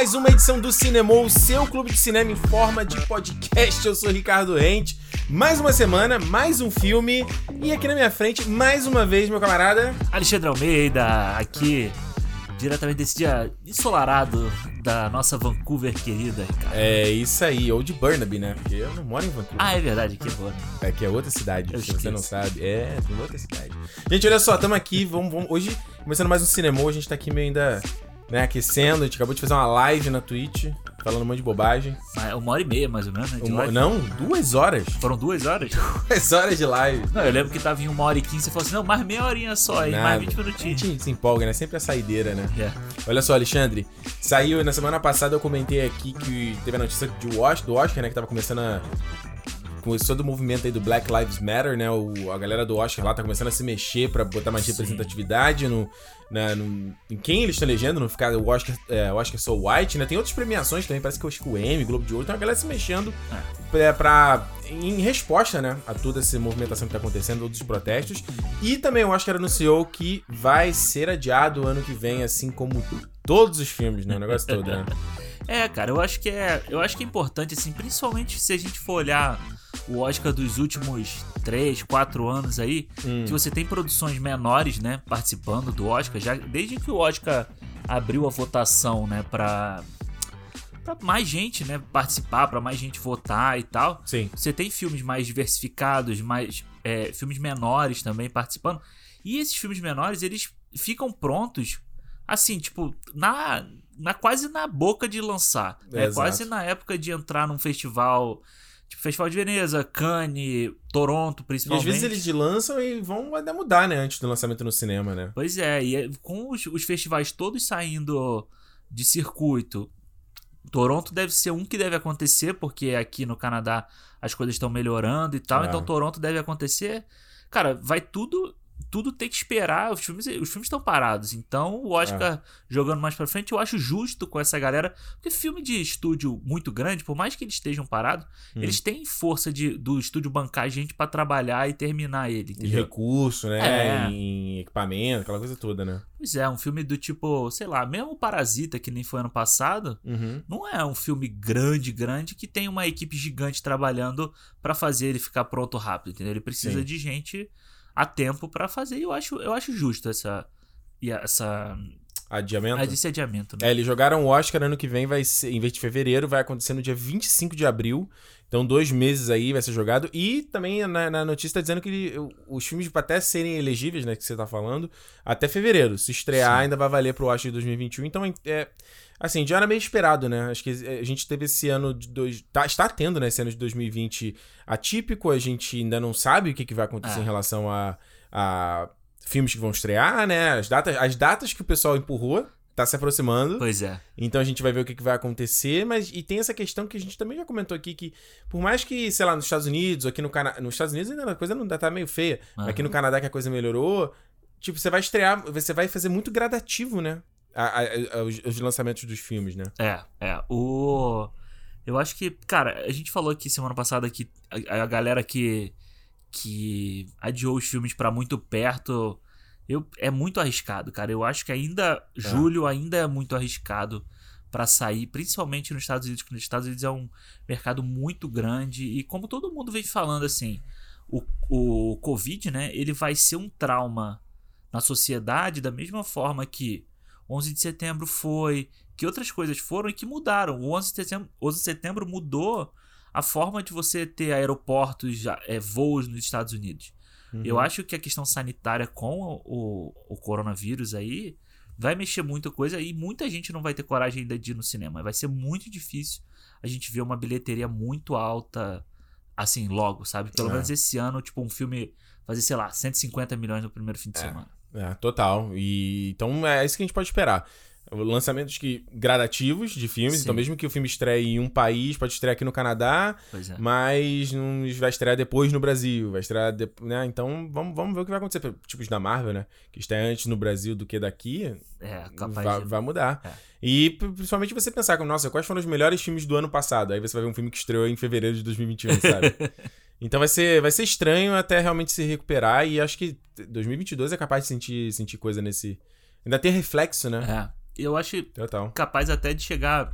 Mais uma edição do Cinema, o seu clube de cinema em forma de podcast. Eu sou Ricardo Rente. Mais uma semana, mais um filme. E aqui na minha frente, mais uma vez, meu camarada. Alexandre Almeida, aqui diretamente desse dia ensolarado da nossa Vancouver querida, Ricardo. É isso aí, ou de Burnaby, né? Porque eu não moro em Vancouver. Ah, é verdade, que boa. É que é outra cidade, Eu se você esqueço. não sabe. É, outra cidade. Gente, olha só, tamo aqui, vamos, vamos- hoje, começando mais um cinema, a gente tá aqui meio ainda, né, aquecendo, a gente acabou de fazer uma live na Twitch, falando um monte de bobagem. Mas Uma hora e meia, mais ou menos, né? Uma- não, duas horas. Foram duas horas? Duas horas de live. Não, eu lembro que tava em uma hora e quinze, você falou assim, não, mais meia horinha só, aí, Nada. mais 20 A minutinhos. gente se empolga, né? Sempre a saideira, né? É. Olha só, Alexandre, saiu na semana passada eu comentei aqui que teve a notícia de Oscar, do Oscar, né, que tava começando a começou do movimento aí do Black Lives Matter, né? O, a galera do Oscar lá tá começando a se mexer pra botar mais Sim. representatividade no, na, no- em quem eles estão elegendo, não ficar o Oscar, é, o Oscar So White, né? Tem outras premiações também, parece que eu acho que o Emmy, Globo de Ouro, tem uma galera se mexendo pra, pra- em resposta, né, a toda essa movimentação que tá acontecendo, todos os protestos. E também o Oscar anunciou que vai ser adiado o ano que vem, assim como todos os filmes, né? O negócio todo, né? É, cara, eu acho que é. Eu acho que é importante, assim, principalmente se a gente for olhar o Oscar dos últimos 3, 4 anos aí, Hum. que você tem produções menores, né, participando do Oscar, já desde que o Oscar abriu a votação, né, pra, pra mais gente, né, participar, pra mais gente votar e tal. Sim. Você tem filmes mais diversificados, mais é, filmes menores também participando. E esses filmes menores, eles ficam prontos, assim, tipo, na, na quase na boca de lançar. É, É, quase na época de entrar num festival, tipo, Festival de Veneza, Cannes, Toronto, E às principalmente. vezes eles lançam e vão ainda mudar, né? Antes do lançamento no cinema, né? Pois é, e é- com os, os festivais todos saindo de circuito, Toronto deve ser um que deve acontecer, porque aqui no Canadá as coisas estão melhorando e tal, É. então Toronto deve acontecer. Cara, vai tudo tudo tem que esperar, os filmes os filmes estão parados. Então, o Oscar jogando mais pra frente, eu acho justo com essa galera, porque filme de estúdio muito grande, por mais que eles estejam parados, Hum. eles têm força de, do estúdio bancar gente pra trabalhar e terminar ele, Em entendeu? recurso, né? É. Em equipamento, aquela coisa toda, né? Pois é, um filme do tipo, sei lá, mesmo Parasita, que nem foi ano passado, Uhum. não é um filme grande, grande, que tem uma equipe gigante trabalhando pra fazer ele ficar pronto rápido, entendeu? Ele precisa Sim. de gente a tempo pra fazer e eu acho, eu acho justo essa, e essa, Adiamento? esse adiamento, né? É, eles jogaram o Oscar ano que vem, vai ser, em vez de fevereiro, vai acontecer no dia 25 de abril. Então, dois meses aí vai ser jogado. E também na, na notícia tá dizendo que os filmes pra até serem elegíveis, né, que você tá falando, até fevereiro. Se estrear, Sim. ainda vai valer pro Oscar de 2021. Então, é. Assim, já era meio esperado, né? Acho que a gente teve esse ano de dois. Tá, está tendo, né? Esse ano de 2020 atípico. A gente ainda não sabe o que, que vai acontecer É. em relação a, a filmes que vão estrear, né? As datas, as datas que o pessoal empurrou. Tá se aproximando. Pois é. Então a gente vai ver o que, que vai acontecer, mas e tem essa questão que a gente também já comentou aqui, que por mais que, sei lá, nos Estados Unidos, aqui no Canadá. Nos Estados Unidos ainda a coisa não tá meio feia. mas Aqui no. Canadá que a coisa melhorou, tipo, você vai estrear, você vai fazer muito gradativo, né? A- a- os, os lançamentos dos filmes, né? É, é. O. Eu acho que, cara, a gente falou aqui semana passada que a, a galera que. que adiou os filmes pra muito perto. Eu, é muito arriscado, cara. Eu acho que ainda. Julho ainda é muito arriscado pra sair, principalmente nos Estados Unidos, porque nos Estados Unidos é um mercado muito grande. E como todo mundo vem falando, assim, o, o Covid, né? Ele vai ser um trauma na sociedade da mesma forma que 11 de setembro foi, que outras coisas foram e que mudaram. O 11 de setembro, 11 de setembro mudou a forma de você ter aeroportos, é, voos nos Estados Unidos. Uhum. Eu acho que a questão sanitária com o, o- o coronavírus aí vai mexer muita coisa e muita gente não vai ter coragem ainda de ir no cinema. Vai ser muito difícil a gente ver uma bilheteria muito alta assim logo, sabe? Pelo É. menos esse ano, tipo, um filme fazer, sei lá, 150 milhões no primeiro fim de É. semana. É, total. E então é isso que a gente pode esperar. Lançamentos que gradativos de filmes, Sim. então mesmo que o filme estreie em um país, pode estrear aqui no Canadá, é. Mas não vai estrear depois no Brasil, vai estrear depois, né? Então vamos, vamos ver o que vai acontecer. Tipo os da Marvel, né? Que estreia antes no Brasil do que daqui, É, capaz vai, de... vai mudar. É. E pri- principalmente você pensar, como, nossa, quais foram os melhores filmes do ano passado? Aí você vai ver um filme que estreou em fevereiro de 2021, sabe? então vai ser, vai ser estranho até realmente se recuperar e acho que 2022 é capaz de sentir, sentir coisa nesse... Ainda tem reflexo, né? É. eu acho Total. capaz até de chegar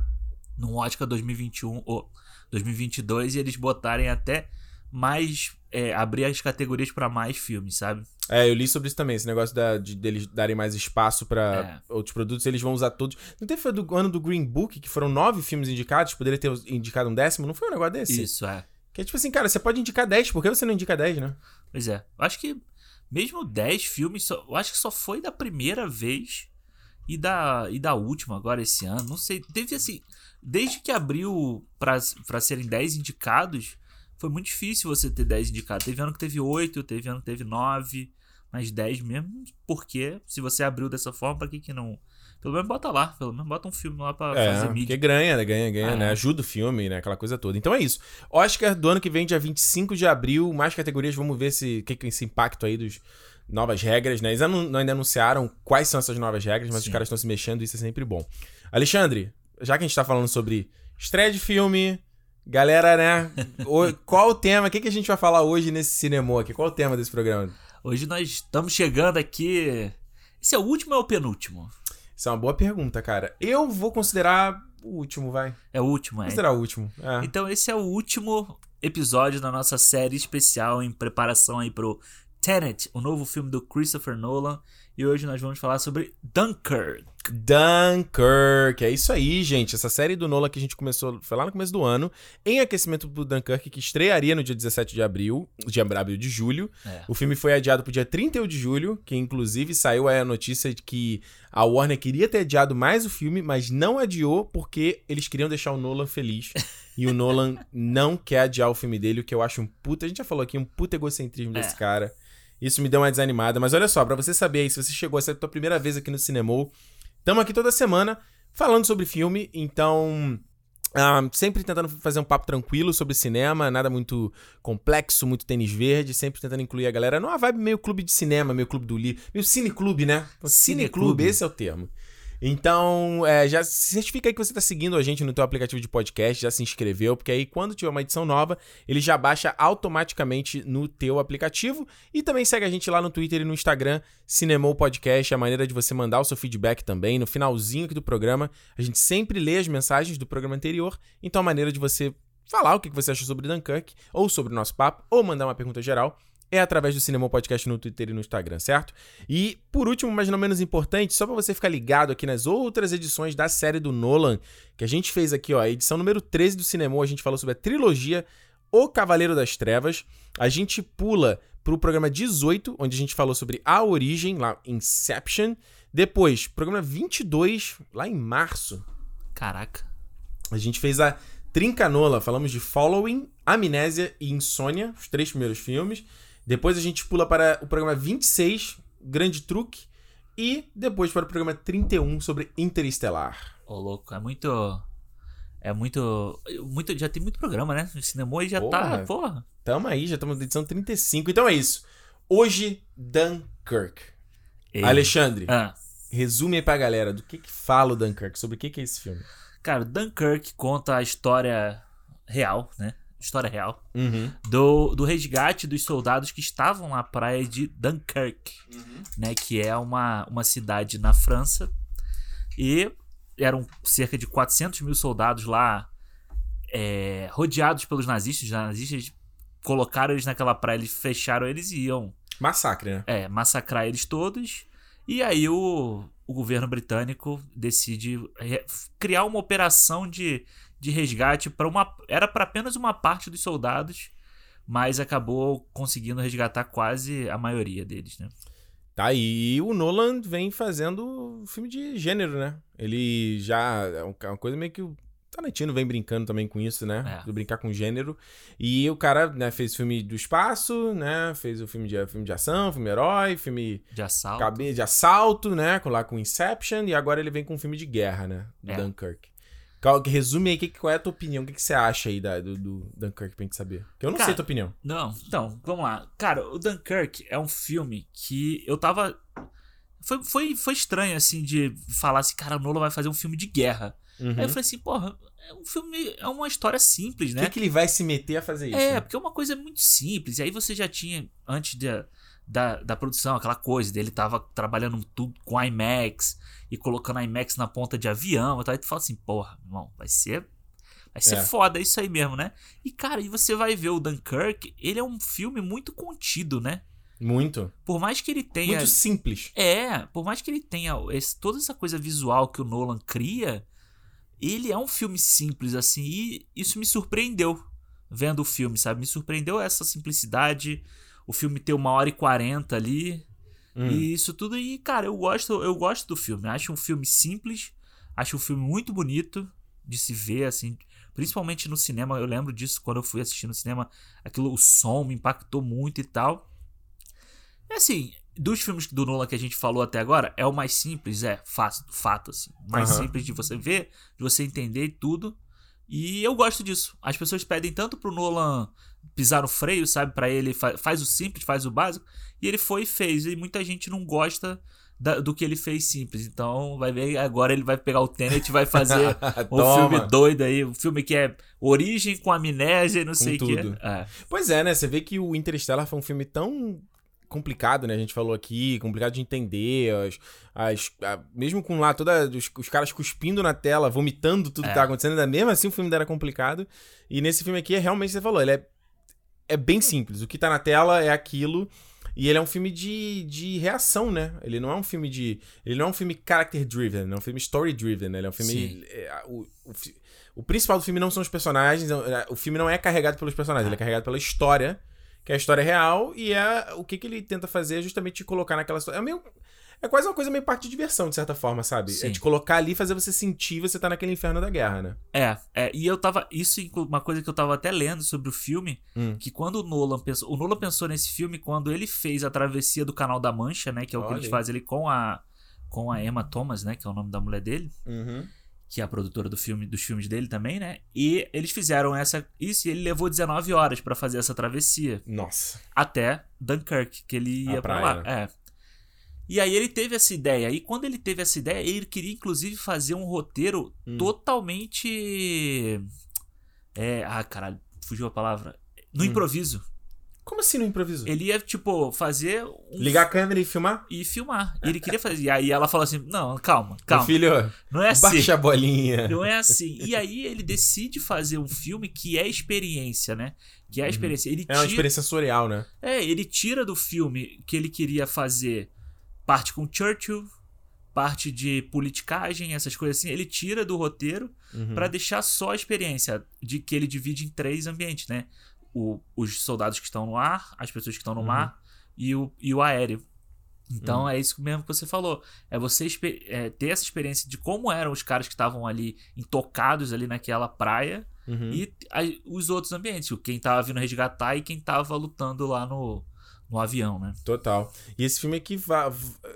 no Oscar 2021 ou 2022 e eles botarem até mais. é, abrir as categorias pra mais filmes, sabe? É, eu li sobre isso também, esse negócio da, de deles darem mais espaço pra É. outros produtos, eles vão usar todos. Não teve foi do ano do Green Book, que foram nove filmes indicados, poderia ter indicado um décimo, não foi um negócio desse? Isso, é. Que é tipo assim, cara, você pode indicar 10, por que você não indica 10, né? Pois é. Eu acho que mesmo 10 filmes, só- eu acho que só foi da primeira vez e da, e da última agora esse ano. Não sei. Teve assim. Desde que abriu pra, serem 10 indicados, foi muito difícil você ter 10 indicados. Teve ano que teve 8, teve ano que teve 9, mas 10 mesmo. Porque se você abriu dessa forma, pra que que não. Pelo menos bota lá, pelo menos bota um filme lá pra É, fazer porque mídia. ganha, né? Ganha, ganha, Ah, né? é. Ajuda o filme, né? Aquela coisa toda. Então é isso. Oscar do ano que vem, dia 25 de abril, mais categorias, vamos ver se que, que esse impacto aí dos novas regras, né? Eles anu- ainda anunciaram quais são essas novas regras, mas Sim. os caras estão se mexendo e isso é sempre bom. Alexandre, já que a gente tá falando sobre estreia de filme, galera, né? o- qual o tema? O que, que a gente vai falar hoje nesse cinema aqui? Qual o tema desse programa? Hoje nós estamos chegando aqui. Esse é o último ou é o penúltimo? Isso é uma boa pergunta, cara. Eu vou considerar o último, vai. É o último, é. Considerar o último. É. Então esse é o último episódio da nossa série especial em preparação aí pro Tenet, o novo filme do Christopher Nolan. E hoje nós vamos falar sobre Dunkirk. Dunkirk, é isso aí, gente. Essa série do Nolan que a gente começou, foi lá no começo do ano, em aquecimento pro Dunkirk, que estrearia no dia 17 de abril, de abril de julho. É. O filme foi adiado pro dia 31 de julho, que inclusive saiu aí a notícia de que a Warner queria ter adiado mais o filme, mas não adiou porque eles queriam deixar o Nolan feliz. e o Nolan não quer adiar o filme dele, o que eu acho um puta, a gente já falou aqui, um puta egocentrismo desse É. cara. Isso me deu uma desanimada, mas olha só, pra você saber aí, se você chegou, essa é a tua primeira vez aqui no Cinemol, Estamos aqui toda semana falando sobre filme, então. ah, sempre tentando fazer um papo tranquilo sobre cinema, nada muito complexo, muito tênis verde, sempre tentando incluir a galera numa vibe meio clube de cinema, meio clube do Li, meio cineclube, né? Cineclube, Cineclube. esse é o termo. Então, é, já certifica aí que você está seguindo a gente no teu aplicativo de podcast, já se inscreveu, porque aí quando tiver uma edição nova, ele já baixa automaticamente no teu aplicativo. E também segue a gente lá no Twitter e no Instagram, Cinemou Podcast, é a maneira de você mandar o seu feedback também. No finalzinho aqui do programa, a gente sempre lê as mensagens do programa anterior, então a maneira de você falar o que você achou sobre Dunkirk, ou sobre o nosso papo, ou mandar uma pergunta geral, é através do Cinema Podcast no Twitter e no Instagram, certo? E, por último, mas não menos importante, só pra você ficar ligado aqui nas outras edições da série do Nolan, que a gente fez aqui, ó, a edição número 13 do Cinema, a gente falou sobre a trilogia O Cavaleiro das Trevas. A gente pula pro programa 18, onde a gente falou sobre A Origem, lá, Inception. Depois, programa 22, lá em março, Caraca. a gente fez a Trincanola, falamos de Following, Amnésia e Insônia, os três primeiros filmes. Depois a gente pula para o programa 26, Grande Truque. E depois para o programa 31 sobre Interestelar. Ô, louco, é muito. É muito. muito já tem muito programa, né? O cinema aí já Porra. tá. Porra. Tamo aí, já estamos na edição 35. Então é isso. Hoje, Dunkirk. Ei. Alexandre, Ah, resume aí pra galera do que que fala o Dunkirk, sobre o que que é esse filme. cara, Dunkirk conta a história real, né? História real. Uhum. do, do resgate dos soldados que estavam na praia de Dunkirk, Uhum. né, que é uma, uma cidade na França. E eram cerca de 400 mil soldados lá, é, rodeados pelos nazistas. Os nazistas colocaram eles naquela praia, eles fecharam eles e iam Massacre, né? é, massacrar eles todos. E aí o, o governo britânico decide criar uma operação de, de resgate para uma era para apenas uma parte dos soldados, mas acabou conseguindo resgatar quase a maioria deles, né? Tá aí, o Nolan vem fazendo filme de gênero, né? Ele já. É é uma coisa meio que o Tarantino vem brincando também com isso, né? É. De brincar com gênero. E o cara, né, fez filme do espaço, né? Fez o filme de, filme de ação, filme herói, filme De assalto. cabe- de assalto, né? Lá com Inception. E agora ele vem com um filme de guerra, né? Do É. Dunkirk. Que Resume aí, que, qual é a tua opinião? O que, que você acha aí da- do, do Dunkirk pra gente saber? Que eu não Cara, sei a tua opinião. Não, então, vamos lá. Cara, o Dunkirk é um filme que eu tava. Foi, foi, foi estranho, assim, de falar assim, cara, o Nolan vai fazer um filme de guerra. Uhum. Aí eu falei assim, porra, é um filme, é uma história simples, né? que, que ele vai se meter a fazer isso? É, né? porque é uma coisa muito simples. E aí você já tinha, antes de, da, da produção, aquela coisa dele tava trabalhando tudo com IMAX e colocando IMAX na ponta de avião e tal. Aí tu fala assim, porra, irmão, vai ser. Vai ser É. foda isso aí mesmo, né? E, cara, e você vai ver o Dunkirk, ele é um filme muito contido, né? Muito. Por mais que ele tenha. Muito simples. É, por mais que ele tenha esse- toda essa coisa visual que o Nolan cria, ele é um filme simples, assim, e isso me surpreendeu vendo o filme, sabe? Me surpreendeu essa simplicidade, o filme ter uma hora e quarenta ali, Hum. e isso tudo, e, cara, eu gosto, eu gosto do filme. Acho um filme simples, acho um filme muito bonito de se ver, assim, principalmente no cinema. Eu lembro disso quando eu fui assistir no cinema, aquilo, o som me impactou muito e tal. É assim, dos filmes do Nolan que a gente falou até agora, é o mais simples, é, fato, fato assim. Mais Aham. simples de você ver, de você entender e tudo. E eu gosto disso. As pessoas pedem tanto pro Nolan pisar no freio, sabe? Pra ele fa- faz o simples, faz o básico. E ele foi e fez. E muita gente não gosta da- do que ele fez simples. Então vai ver, agora ele vai pegar o Tenet e vai fazer um filme doido aí. Um filme que é origem com amnésia e não sei o que. É. Pois é, né? Você vê que o Interstellar foi um filme tão complicado, né? A gente falou aqui, complicado de entender, as, as, a- mesmo com lá toda, os, os caras cuspindo na tela, vomitando tudo É. que tá acontecendo, ainda mesmo assim o filme ainda era complicado. E nesse filme aqui, é realmente, você falou, ele é, é bem simples. O que tá na tela é aquilo. E ele é um filme de, de reação, né? Ele não é um filme de. Ele não é um filme character driven, ele é um filme story driven. Ele é um filme. É, o, o, o principal do filme não são os personagens. é, O filme não é carregado pelos personagens, ele é carregado pela história, que é a história real, e é o que, que ele tenta fazer é justamente te colocar naquela história. É meio. É quase uma coisa meio parte de diversão, de certa forma, sabe? Sim. É te colocar ali e fazer você sentir você tá naquele inferno da guerra, né? É, é, e eu tava. Isso é uma coisa que eu tava até lendo sobre o filme. Hum. Que quando o Nolan pensou. O Nolan pensou nesse filme quando ele fez a travessia do Canal da Mancha, né? Que é o que Olha eles aí. fazem ali com a. Com a Emma Thomas, né? Que é o nome da mulher dele. Uhum. Que é a produtora do filme, dos filmes dele também, né? E eles fizeram essa. Isso e ele levou 19 horas pra fazer essa travessia. Nossa. Até Dunkirk, que ele ia A pra praia, lá. É. E aí ele teve essa ideia. E quando ele teve essa ideia, ele queria inclusive fazer um roteiro Hum. totalmente. É. Ah, caralho, fugiu a palavra. No Hum. improviso. Como assim no improviso? Ele ia, tipo, fazer um. Ligar a câmera e filmar? E filmar. E ele queria fazer. E aí ela falou assim: Não, calma, calma. Meu filho, Não é assim. baixa a bolinha. Não é assim. E aí ele decide fazer um filme que é experiência, né? Que é a experiência. Ele É uma tira, experiência sensorial, né? é, ele tira do filme que ele queria fazer parte com Churchill, parte de politicagem, essas coisas assim. Ele tira do roteiro Uhum. pra deixar só a experiência de que ele divide em três ambientes, né? O, os soldados que estão no ar, as pessoas que estão no Uhum. mar e o, e o aéreo. Então Uhum. é isso mesmo que você falou. É você é, ter essa experiência de como eram os caras que estavam ali intocados ali naquela praia Uhum. e a- os outros ambientes. o Quem tava vindo resgatar e quem tava lutando lá no, no avião, né? Total. E esse filme aqui, v-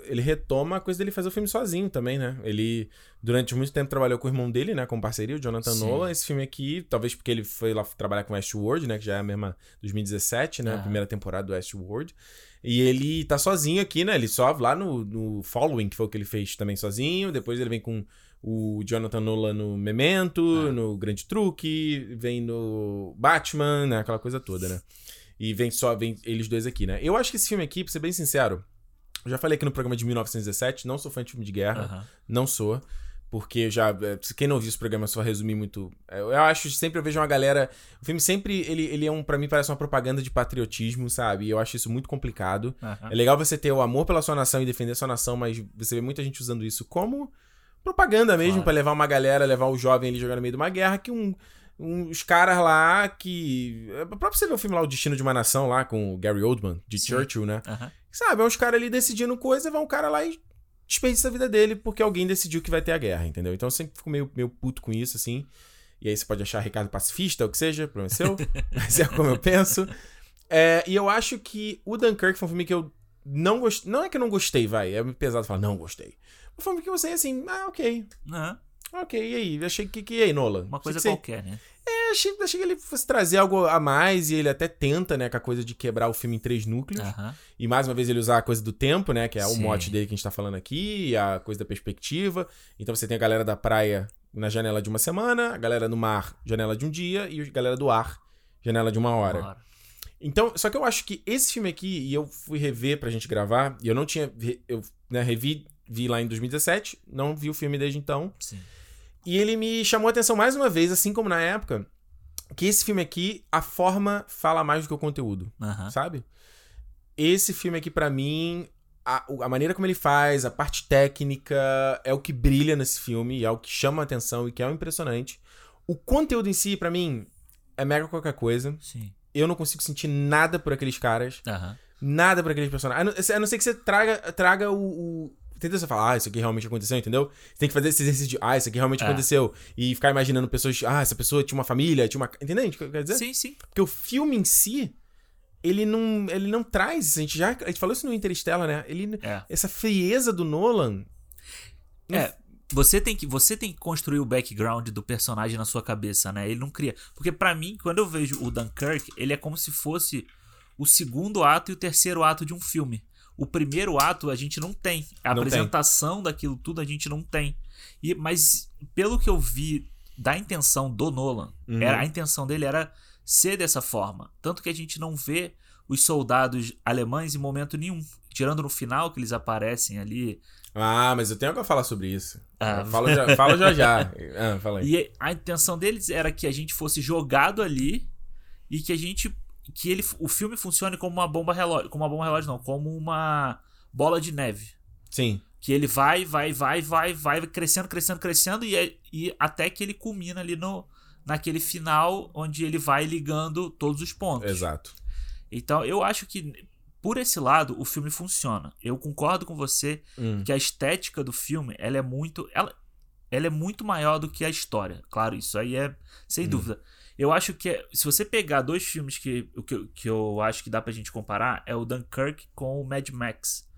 ele retoma a coisa dele fazer o filme sozinho também, né? Ele, durante muito tempo, trabalhou com o irmão dele, né? Com parceria, o Jonathan Sim. Nolan. Esse filme aqui, talvez porque ele foi lá trabalhar com Westworld, né? Que já é a mesma 2017, né? A Aham. primeira temporada do Westworld. E ele tá sozinho aqui, né? Ele só lá no, no Following, que foi o que ele fez também sozinho. Depois ele vem com o Jonathan Nolan no Memento, Ah. no Grande Truque, vem no Batman, né? Aquela coisa toda, né? E vem só, vem eles dois aqui, né? Eu acho que esse filme aqui, pra ser bem sincero, eu já falei aqui no programa de 1917, não sou fã de filme de guerra, Aham. não sou. Porque já. se Quem não viu esse programa, só resumir muito. é, Eu acho sempre eu vejo uma galera. O filme sempre. Ele, ele é um. Pra mim, parece uma propaganda de patriotismo, sabe? E eu acho isso muito complicado. Aham. É legal você ter o amor pela sua nação e defender a sua nação, mas você vê muita gente usando isso como propaganda mesmo, Claro. pra levar uma galera, levar o jovem ali jogar no meio de uma guerra, que um. Os caras lá que. É pra você ver o filme lá, O Destino de uma Nação, lá, com o Gary Oldman, de Sim. Churchill, né? Aham. Sabe, é uns caras ali decidindo coisa, vai um cara lá e desperdiça a vida dele porque alguém decidiu que vai ter a guerra, entendeu? Então eu sempre fico meio, meio puto com isso, assim. E aí você pode achar Ricardo pacifista, ou o que seja, problema seu, mas é como eu penso. É, e eu acho que o Dunkirk foi um filme que eu não gostei. Não é que eu não gostei, vai, é pesado falar não gostei. Foi um filme que eu sei assim, ah, ok. Aham. Ok, e aí? Achei que. que e aí, Nola? Uma coisa você- qualquer, né? É, achei, achei que ele fosse trazer algo a mais e ele até tenta, né, com a coisa de quebrar o filme em três núcleos. Aham. E mais uma vez ele usar a coisa do tempo, né? Que é o Sim. mote dele que a gente tá falando aqui, a coisa da perspectiva. Então você tem a galera da praia na janela de uma semana, a galera no mar, janela de um dia, e a galera do ar, janela de uma hora. Bora. Então, só que eu acho que esse filme aqui, e eu fui rever pra gente gravar, e eu não tinha. Eu né, revi, vi lá em 2017, não vi o filme desde então. Sim. E ele me chamou a atenção mais uma vez, assim como na época, que esse filme aqui, a forma fala mais do que o conteúdo, Aham. sabe? Esse filme aqui, pra mim, a, a maneira como ele faz, a parte técnica, é o que brilha nesse filme, é o que chama a atenção e que é o impressionante. O conteúdo em si, pra mim, é mega qualquer coisa. Sim. Eu não consigo sentir nada por aqueles caras. Aham. Nada por aqueles personagens. A não, a não ser que você traga, traga o. o... Entendeu? Você fala, ah, isso aqui realmente aconteceu, entendeu? Você tem que fazer esse exercício de, ah, isso aqui realmente É. aconteceu. E ficar imaginando pessoas, ah, essa pessoa tinha uma família, tinha uma. Entendeu? o que eu quero dizer? Sim, sim. Porque o filme em si, ele não, ele não traz. isso. A gente já a gente falou isso no Interstellar, né? Ele, É. Essa frieza do Nolan. não- É, você tem que você tem que construir o background do personagem na sua cabeça, né? Ele não cria. Porque pra mim, quando eu vejo o Dunkirk, ele é como se fosse o segundo ato e o terceiro ato de um filme. O primeiro ato a gente não tem. A Não tem. apresentação daquilo tudo a gente não tem. E, mas pelo que eu vi da intenção do Nolan, Uhum. era, a intenção dele era ser dessa forma. Tanto que a gente não vê os soldados alemães em momento nenhum. Tirando no final que eles aparecem ali. Ah, mas eu tenho algo a falar sobre isso. Ah. Fala já, fala já já. Ah, fala aí. E a intenção deles era que a gente fosse jogado ali e que a gente que ele o filme funcione como uma bomba relógio, como uma bomba relógio não, como uma bola de neve, Sim. que ele vai, vai, vai, vai, vai crescendo, crescendo, crescendo e, é- e até que ele culmina ali no naquele final onde ele vai ligando todos os pontos. Exato. Então, eu acho que por esse lado o filme funciona. Eu concordo com você Hum. que a estética do filme, ela é muito, ela, ela é muito maior do que a história. Claro, isso aí é sem Hum. dúvida. Eu acho que é- se você pegar dois filmes que, o que, eu- que eu acho que dá pra gente comparar, é o Dunkirk com o Mad Max,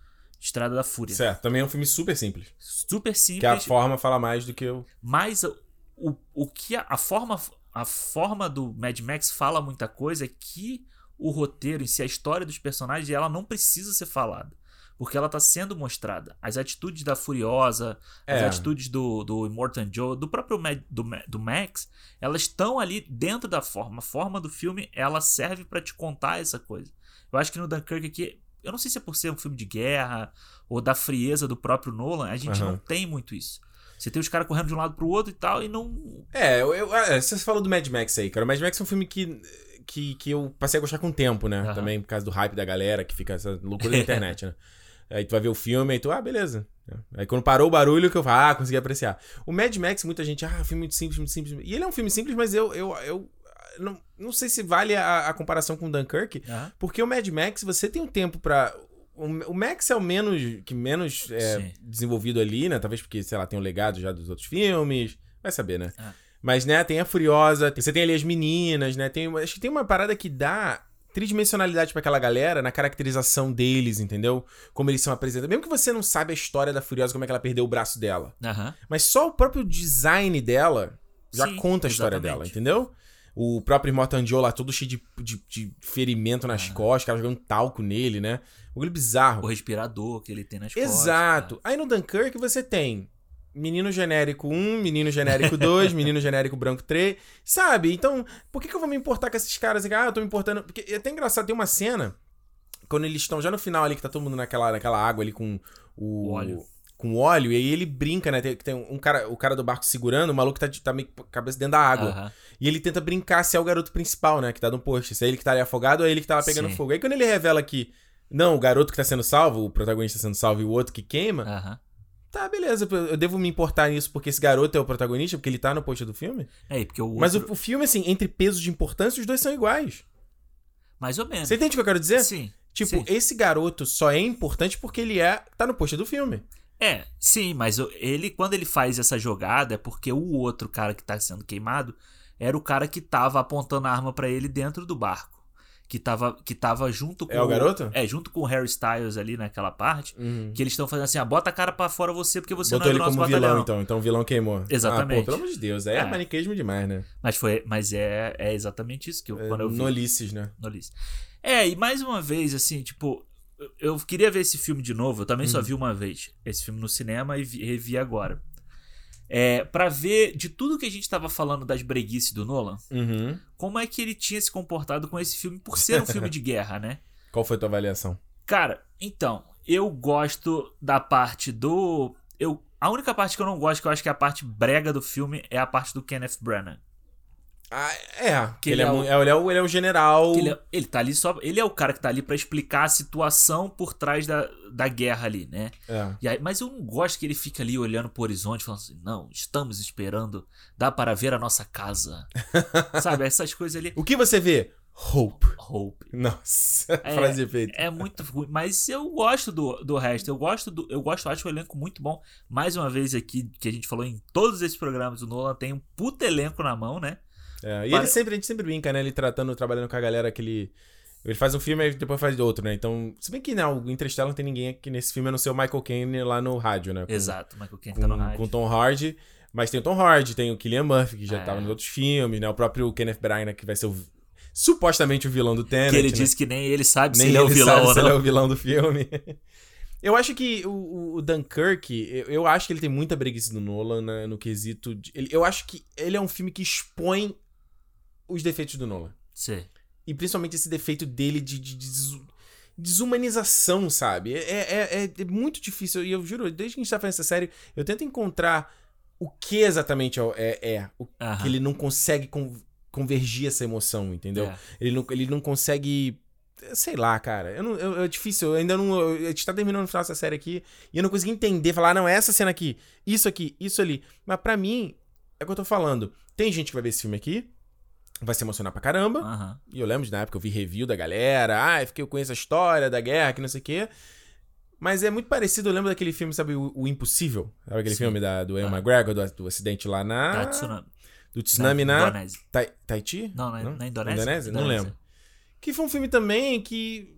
Estrada da Fúria. Certo. Também é um filme super simples. Super Que a simples, forma fala mais do que o. mas o, o, o que a, a forma a forma do Mad Max fala muita coisa é que o roteiro em si, a história dos personagens, ela não precisa ser falada. Porque ela tá sendo mostrada. As atitudes da Furiosa, as É. atitudes do, do Immortan Joe, do próprio Mad, do, Ma- do Max, elas estão ali dentro da forma. A forma do filme, ela serve pra te contar essa coisa. Eu acho que no Dunkirk aqui, eu não sei se é por ser um filme de guerra ou da frieza do próprio Nolan, a gente Aham. não tem muito isso. Você tem os caras correndo de um lado pro outro e tal, e não. É, eu, eu- é, você falou do Mad Max aí, cara. O Mad Max é um filme que, que, que eu passei a gostar com o tempo, né? Aham. Também por causa do hype da galera, que fica essa loucura da internet, né? Aí tu vai ver o filme, aí tu, ah, beleza. Aí quando parou o barulho, que eu falo, ah, consegui apreciar. O Mad Max, muita gente, ah, filme muito simples, muito simples. E ele é um filme simples, mas eu, eu, eu não, não sei se vale a, a comparação com o Dunkirk, Ah, porque o Mad Max, você tem um tempo pra. O, o Max é o menos que menos é, desenvolvido ali, né? Talvez porque, sei lá, tem um legado já dos outros filmes. Vai saber, né? Ah. Mas, né, tem a Furiosa, você tem ali as meninas, né? Tem, acho que tem uma parada que dá tridimensionalidade pra aquela galera na caracterização deles, entendeu? Como eles são apresentados. Mesmo que você não saiba a história da Furiosa, como é que ela perdeu o braço dela. Mas só o próprio design dela já Sim, conta a história exatamente. dela, entendeu? O próprio Joe lá, todo cheio de, de, de ferimento nas Ah. costas, cara jogando talco nele, né? Bagulho bizarro. O respirador que ele tem nas costas. Exato. Aí no Dunkirk você tem menino genérico 1, menino genérico 2, menino genérico branco 3, sabe? Então, por que, que eu vou me importar com esses caras? Ah, eu tô me importando. Porque é até engraçado, tem uma cena, quando eles estão já no final ali, que tá todo mundo naquela, naquela água ali com o. O óleo. Com óleo, e aí ele brinca, né? Tem, tem um cara, o cara do barco segurando, o maluco tá, tá meio com a cabeça dentro da água. Aham. E ele tenta brincar se é o garoto principal, né? Que tá no post. Se é ele que tá ali afogado ou é ele que tá lá pegando Sim. fogo. Aí quando ele revela que. Não, o garoto que tá sendo salvo, o protagonista sendo salvo e o outro que queima. Aham. Tá, beleza. Eu devo me importar nisso porque esse garoto é o protagonista, porque ele tá no post do filme. É, porque o outro... Mas o, o filme, assim, entre pesos de importância, os dois são iguais. Mais ou menos. Você entende o que eu quero dizer? Sim. Tipo, sim. esse garoto só é importante porque ele é. tá no post do filme. É, sim, mas ele, quando ele faz essa jogada, é porque o outro cara que tá sendo queimado era o cara que tava apontando a arma pra ele dentro do barco. Que tava, que tava junto com. É o garoto? É, junto com o Harry Styles ali naquela parte. Que eles estão fazendo assim: ah, bota a cara pra fora você, porque você Botou não é do nosso como batalhão. vilão, então. Então o vilão queimou. Exatamente. Ah, pô, pelo amor de Deus. É, É. maniqueísmo demais, né? Mas, foi, mas é, é exatamente isso que eu, É quando eu vi. Nolices, né? no Ulisses. É, e mais uma vez, assim, tipo, eu- queria ver esse filme de novo. Eu também só Uhum. vi uma vez esse filme no cinema e vi, revi agora. É, para ver de tudo que a gente tava falando das breguices do Nolan, Uhum. como é que ele tinha se comportado com esse filme por ser um filme de guerra, né? Qual foi a tua avaliação? Cara, então, eu gosto da parte do. Eu, a única parte que eu não gosto, que eu acho que é a parte brega do filme, é a parte do Kenneth Branagh. Ah, é. Que ele, ele é, é o- é, ele, é o, ele é o general. Ele, é- ele tá ali só. Ele é o cara que tá ali pra explicar a situação por trás da, da guerra ali, né? É. E aí, mas eu não gosto que ele fica ali olhando pro horizonte, falando assim: não, estamos esperando, dá para ver a nossa casa. Sabe, essas coisas ali. O que você vê? Hope. Hope. Nossa, É, frase efeito. É muito ruim, mas eu gosto do, do resto. Eu gosto do. Eu gosto, acho o elenco muito bom. Mais uma vez aqui, que a gente falou em todos esses programas, o Nolan tem um puta elenco na mão, né? É, e Para- ele sempre, a gente sempre brinca, né? Ele tratando, trabalhando com a galera que ele. Ele faz um filme e depois faz outro, né? Então, se bem que não, o Interstellar não tem ninguém aqui nesse filme a não ser o Michael Caine lá no rádio, né? Com- Exato, Michael Caine tá no rádio. com Tom Hardy. Mas tem o Tom Hardy, tem o Killian Murphy, que já É. tava nos outros filmes, né? O próprio Kenneth Branagh, que vai ser o, supostamente o vilão do Tenet, que ele né? disse que nem ele sabe Nem se ele é o vilão sabe ou se ele é não. o vilão do filme. Eu acho que o, o- Dunkirk, eu, eu acho que ele tem muita breguice do Nolan né, no quesito. de- ele- eu acho que ele é um filme que expõe os defeitos do Nolan. Sei. E principalmente esse defeito dele de, de- de desu- desumanização, sabe? É, é- é- é muito difícil. E eu juro, desde que a gente tá fazendo essa série, eu tento encontrar o que exatamente é, é, é, o que ele não consegue con- convergir essa emoção, entendeu? É. Ele não, ele não consegue. Sei lá, cara. Eu não, eu- é difícil. Eu ainda não. eu- a gente tá terminando no final dessa série aqui. E eu não consegui entender. Falar, ah, não, é essa cena aqui. Isso aqui, isso ali. Mas pra mim, é o que eu tô falando. Tem gente que vai ver esse filme aqui. Vai se emocionar pra caramba. Aham. E eu lembro de na época eu vi review da galera. Ah, eu conheço a história da guerra, que não sei o quê. Mas é muito parecido, eu lembro daquele filme, sabe, O, O Impossível? Sabe aquele Sim. filme da, do Ian. McGregor, do, do acidente lá na. Da tsunami. Do tsunami Da na. Indonésia. Tahiti? Não, na, na Indonésia. Indonésia? Não lembro. Que foi um filme também que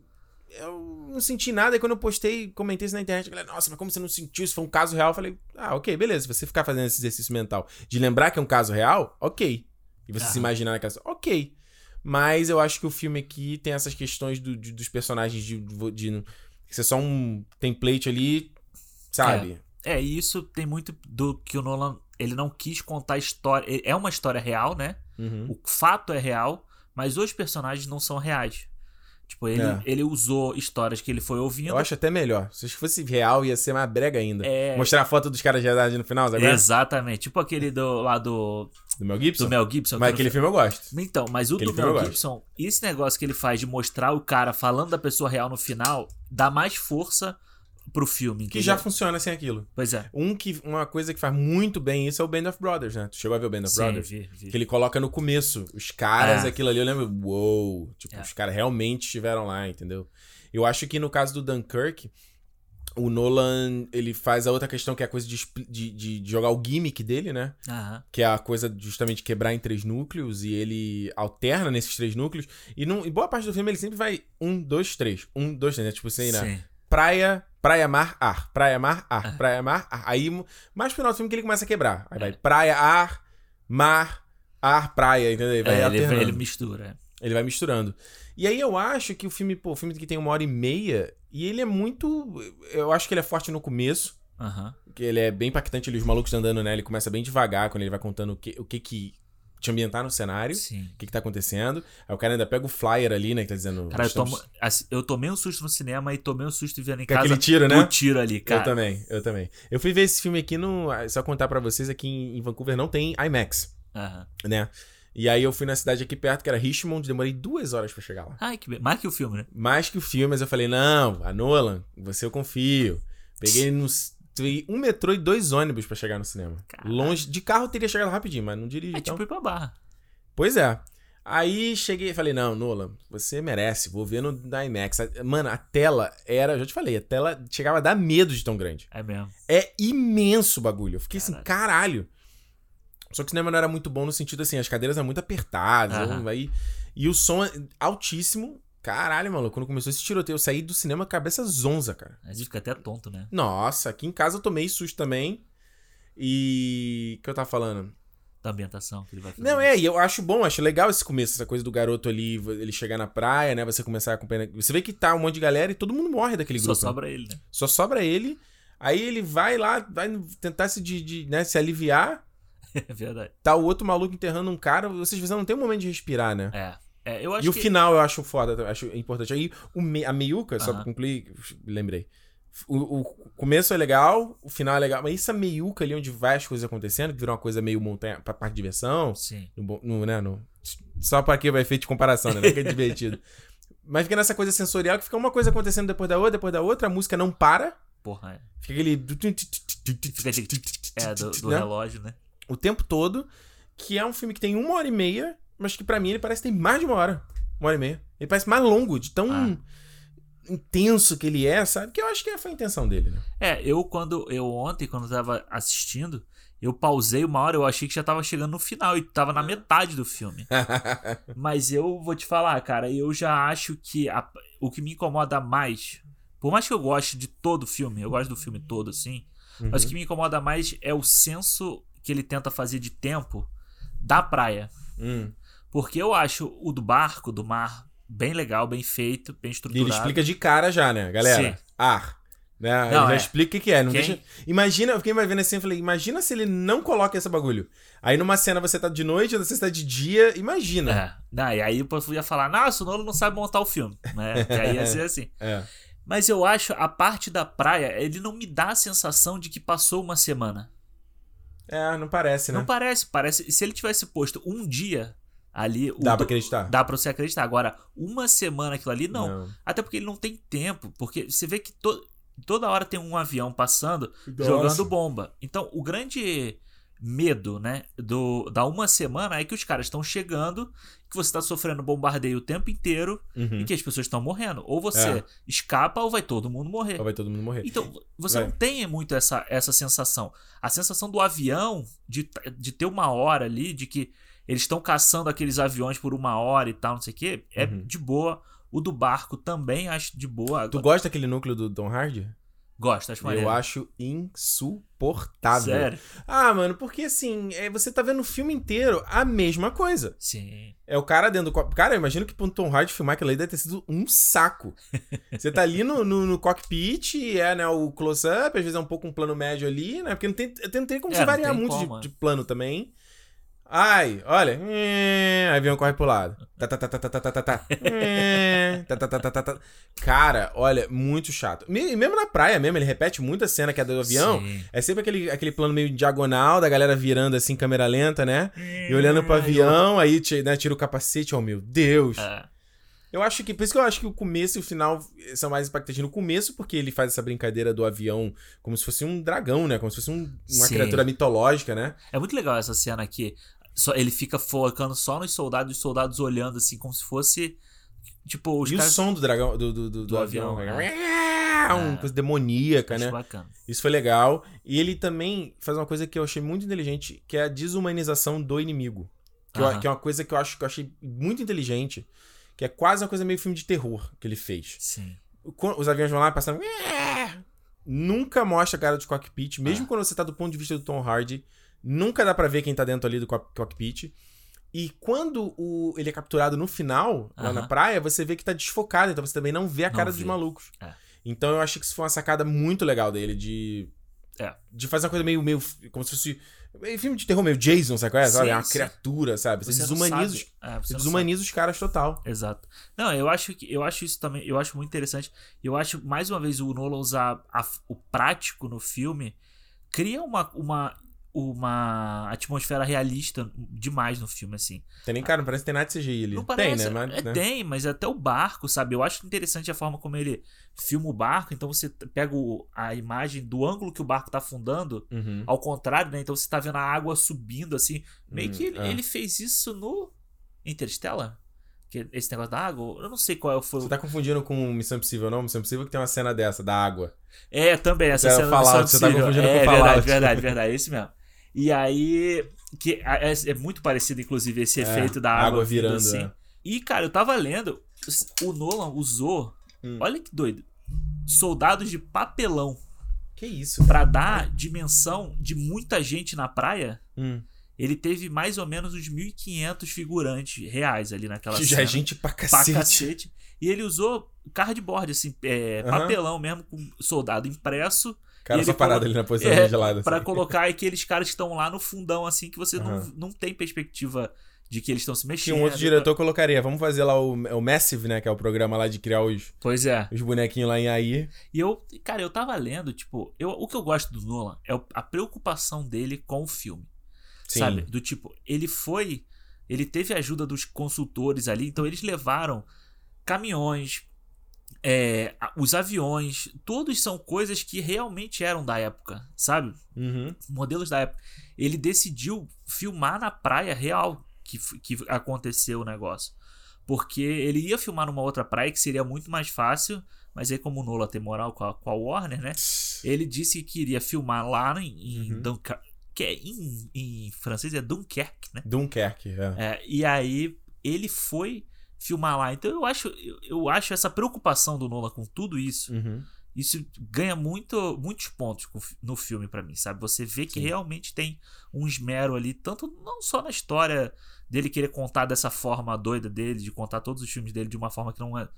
eu não senti nada. E quando eu postei, comentei isso na internet, a galera, nossa, mas como você não sentiu? Isso foi um caso real. Eu falei, ah, ok, beleza. Se você ficar fazendo esse exercício mental de lembrar que é um caso real, ok. E você Aham. se imaginar naquela ok. Mas eu acho que o filme aqui tem essas questões do- de- dos personagens de, de, de ser só um template ali, sabe? É, e isso tem muito do que o Nolan. Ele não quis contar a história. É uma história real, né? Uhum. O fato é real, mas os personagens não são reais. Tipo, ele, É. ele usou histórias que ele foi ouvindo. Eu acho até melhor. Se fosse real, ia ser mais brega ainda. É. Mostrar a foto dos caras de verdade no final, sabe? Exatamente. Tipo aquele do, lá do, Do Mel Gibson. do Mel Gibson. Mas que aquele filme eu gosto. Então, mas o Aquele do Mel. Gibson, esse negócio que ele faz de mostrar o cara falando da pessoa real no final, dá mais força pro filme. Que entendeu? já funciona sem aquilo. Pois é. Um que, uma coisa que faz muito bem isso é o Band of Brothers, né? Tu chegou a ver o Band of Sim, Brothers? vi, vi. Que ele coloca no começo. Os caras, É. aquilo ali, eu lembro, uou. Tipo, É. os caras realmente estiveram lá, entendeu? Eu acho que no caso do Dunkirk, o Nolan, ele faz a outra questão que é a coisa de, de, de- jogar o gimmick dele, né? Que é a coisa justamente quebrar em três núcleos e ele alterna nesses três núcleos. E num, em boa parte do filme ele sempre vai um, dois, três. Um, dois, três, né? Tipo assim, né? Praia, praia, mar, ar, praia, mar, ar, É. praia, mar, ar. Aí, mais pro final do filme que ele começa a quebrar. Aí vai É. praia, ar, mar, ar, praia, entendeu? Ele vai É, ele, ele mistura. Ele vai misturando. E aí eu acho que o filme, pô, o filme que tem uma hora e meia, e ele é muito. Eu acho que ele é forte no começo. Aham. Que ele é bem impactante ali, os malucos andando, né? Ele começa bem devagar quando ele vai contando o que, o que que te ambientar no cenário, Sim. o que que tá acontecendo. Aí o cara ainda pega o flyer ali, né? Que tá dizendo. Cara, eu, estamos- tomo- assim, eu tomei um susto no cinema e tomei um susto vendo em Com casa. aquele tiro, né? O tiro ali, cara. Eu também, eu também. Eu fui ver esse filme aqui no. Só contar pra vocês, aqui em Vancouver não tem IMAX, Aham. né? E aí eu fui na cidade aqui perto, que era Richmond, demorei duas horas pra chegar lá. Ai, que be... Mais que o filme, né? Mais que o filme, mas eu falei, não, a Nolan, você eu confio. Peguei nos. Um metrô e dois ônibus pra chegar no cinema. Caralho. Longe. De carro teria chegado rapidinho, mas não dirigi. É então. tipo ir pra barra. Pois é. Aí cheguei e falei, não, Nolan, você merece, vou ver no IMAX. Mano, a tela era, já te falei, a tela chegava a dar medo de tão grande. É mesmo. É imenso o bagulho. Eu fiquei assim, Caralho. caralho. Só que o cinema não era muito bom no sentido assim, as cadeiras eram muito apertadas. Aí, e o som é altíssimo. Caralho, maluco. Quando começou esse tiroteio, eu saí do cinema cabeça zonza, cara. A gente fica até tonto, né? Nossa, aqui em casa eu tomei susto também. E. O que eu tava falando? Da ambientação que ele vai fazer. Não, é, e eu acho bom, acho legal esse começo, essa coisa do garoto ali, ele chegar na praia, né? Você começar a acompanhar. Você vê que tá um monte de galera e todo mundo morre daquele Só grupo. né? sobra ele, né? Só sobra ele. Aí ele vai lá, vai tentar se, de, de, né, se aliviar. É verdade. Tá o outro maluco enterrando um cara. Vocês não tem um momento de respirar, né? É. é eu acho e o que... final eu acho foda, eu acho importante. Aí o Me- a Meiuca, só Aham. pra concluir, lembrei. O, o começo é legal, o final é legal, mas essa meiuca ali onde vai as coisas acontecendo, que virou uma coisa meio montanha pra parte de diversão, Sim. no, no, né, no- só pra que vai efeito de comparação, né? É que é divertido. Mas fica nessa coisa sensorial que fica uma coisa acontecendo depois da outra, depois da outra, a música não para. Porra, é. Fica aquele. Fica de... É, do, do né? relógio, né? O tempo todo. Que é um filme que tem uma hora e meia, mas que pra mim ele parece que tem mais de uma hora. Uma hora e meia. Ele parece mais longo, de tão Ah. intenso que ele é, sabe? Que eu acho que foi a intenção dele, né? É, eu quando. Eu ontem, quando eu tava assistindo, eu pausei uma hora, eu achei que já tava chegando no final e tava na metade do filme. Mas eu vou te falar, cara, eu já acho que a- o que me incomoda mais, por mais que eu goste de todo o filme, eu gosto do filme todo, assim, mas o que me incomoda mais é o senso que ele tenta fazer de tempo da praia. Hum. Porque eu acho o do barco, do mar, bem legal, bem feito, bem E ele estruturado. explica de cara já, né, galera? Sim. Ar. Né? Não, ele já é. explica o que, é. Não Quem- deixa... Imagina, fiquei vai vendo assim, eu falei, imagina se ele não coloca esse bagulho. Aí numa cena você tá de noite, outra você tá de dia, imagina. É. Não, e aí eu podia falar, nossa, o Nolo não sabe montar o filme. Né? Que aí ia ser assim. É. Mas eu acho a parte da praia, ele não me dá a sensação de que passou uma semana. É, não parece, né? Não parece, parece. Se ele tivesse posto um dia ali. Dá do- pra acreditar? Dá pra você acreditar. Agora, uma semana aquilo ali, não. Até porque ele não tem tempo. Porque você vê que to- toda hora tem um avião passando Nossa. jogando bomba. Então, o grande medo, né, do, da uma semana é que os caras estão chegando, que você tá sofrendo bombardeio o tempo inteiro Uhum. e que as pessoas estão morrendo. Ou você É. escapa ou vai todo mundo morrer. Ou vai todo mundo morrer. Então, você Vai. não tem muito essa, essa sensação. A sensação do avião, de, de ter uma hora ali, de que eles estão caçando aqueles aviões por uma hora e tal, não sei o quê, é Uhum. de boa. O do barco também acho de boa. Tu gosta daquele núcleo do Tom Hardy? Gosto, acho maneiro. Eu acho insuportável. Sério? Ah, mano, porque assim, é, você tá vendo o filme inteiro a mesma coisa. Sim. É o cara dentro do cockpit. Cara, eu imagino que pro Tom Hardy filmar aquilo ali deve ter sido um saco. Você tá ali no, no, no cockpit, é, né, o close-up, às vezes é um pouco um plano médio ali, né? Porque não tem, não tem como É, você variar muito como, de, é. de plano também. Ai, olha. Aí avião corre pro lado. Tá, tá, tá, tá, tá, tá, tá, tá. tá, tá, tá, tá. Cara, olha, muito chato. Mesmo na praia mesmo, ele repete muita cena que é do avião. Sim. É sempre aquele, aquele plano meio diagonal da galera virando assim, câmera lenta, né? E olhando pro avião, aí né, tira o capacete. Oh, meu Deus. Eu acho que. Por isso que eu acho que o começo e o final são mais impactantes. No começo, porque ele faz essa brincadeira do avião como se fosse um dragão, né? Como se fosse um, uma Sim. criatura mitológica, né? É muito legal essa cena aqui. Só, ele fica focando só nos soldados, os soldados olhando assim, como se fosse. Tipo, os e caras. o som do dragão, do, do, do, do avião, avião, né? uma É. coisa demoníaca, acho né? bacana. Isso foi legal. E ele também faz uma coisa que eu achei muito inteligente, que é a desumanização do inimigo. Que, eu- que é uma coisa que eu acho que eu achei muito inteligente. Que é quase uma coisa meio filme de terror que ele fez. Sim. Os aviões vão lá passando. Nunca mostra a cara de cockpit, mesmo Ah. quando você tá do ponto de vista do Tom Hardy. Nunca dá pra ver quem tá dentro ali do co- cockpit. E quando o, ele é capturado no final, lá na Aham. praia, você vê que tá desfocado, então você também não vê a Não cara vê. dos malucos. É. Então eu achei que isso foi uma sacada muito legal dele, de. É. De fazer uma coisa meio. meio como se fosse. meio filme de terror, meio Jason, sabe qual é? Sabe? Sim, É uma sim. criatura, sabe? Você, Você desumaniza, os, é, você desumaniza os caras total. Exato. Não, eu acho que eu acho isso também, eu acho muito interessante. Eu acho mais uma vez o Nolan usar a- o prático no filme cria uma uma uma atmosfera realista demais no filme assim. Tem nem, cara, não parece que tem nada de CGI ali. Não parece, tem, né? Mas, é, né? tem, mas até o barco, sabe? Eu acho interessante a forma como ele filma o barco, então você pega o- a imagem do ângulo que o barco tá afundando, Uhum. ao contrário, né? Então você tá vendo a água subindo assim, meio Hum, que ele, é. ele fez isso no Interstellar. Que esse negócio da água, eu não sei qual foi o Você tá confundindo com Missão Impossível, não? Missão Impossível que tem uma cena dessa, da água. É, também, essa É, cena Fallout, Missão você tá confundindo é, com o verdade, verdade, verdade, é esse mesmo. E aí, que é, é muito parecido, inclusive, esse É, efeito da água água, virando, assim. é. E, cara, eu tava lendo, o Nolan usou, Hum. olha que doido, soldados de papelão Que isso? pra dar dimensão de muita gente na praia. Hum. Ele teve mais ou menos uns 1.500 figurantes reais ali naquela Que cena. já é gente pra pra cacete. cacete. E ele usou cardboard, assim, é, Aham. papelão mesmo, com soldado impresso cara E só ele parado colo- ali na posição É, gelada. Pra assim. colocar aqueles caras que estão lá no fundão, assim, que você Aham. não, não tem perspectiva de que eles estão se Que mexendo. um outro diretor colocaria, vamos fazer lá o, o Massive, né? Que é o programa lá de criar os, Pois é. os bonequinhos lá em AI. E eu, cara, eu tava lendo, tipo, eu, o que eu gosto do Nolan é a preocupação dele com o filme. Sim. Sabe? Do tipo, ele foi. Ele teve a ajuda dos consultores ali, então eles levaram caminhões, é, os aviões, todos são coisas que realmente eram da época, sabe? Uhum. Modelos da época. Ele decidiu filmar na praia real que, que aconteceu o negócio. Porque ele ia filmar numa outra praia que seria muito mais fácil, mas aí, como o Nola tem moral com a, com a Warner, né? Ele disse que queria filmar lá em, em Uhum. Dunker- que é em, em francês é Dunkerque, né? Dunkerque, é. É, e aí ele foi filmar lá. Então eu acho, eu, eu acho essa preocupação do Nolan com tudo isso, Uhum. isso ganha muito, muitos pontos no filme pra mim, sabe? Você vê que Sim. realmente tem um esmero ali, tanto não só na história dele querer contar dessa forma doida dele, de contar todos os filmes dele de uma forma que não é,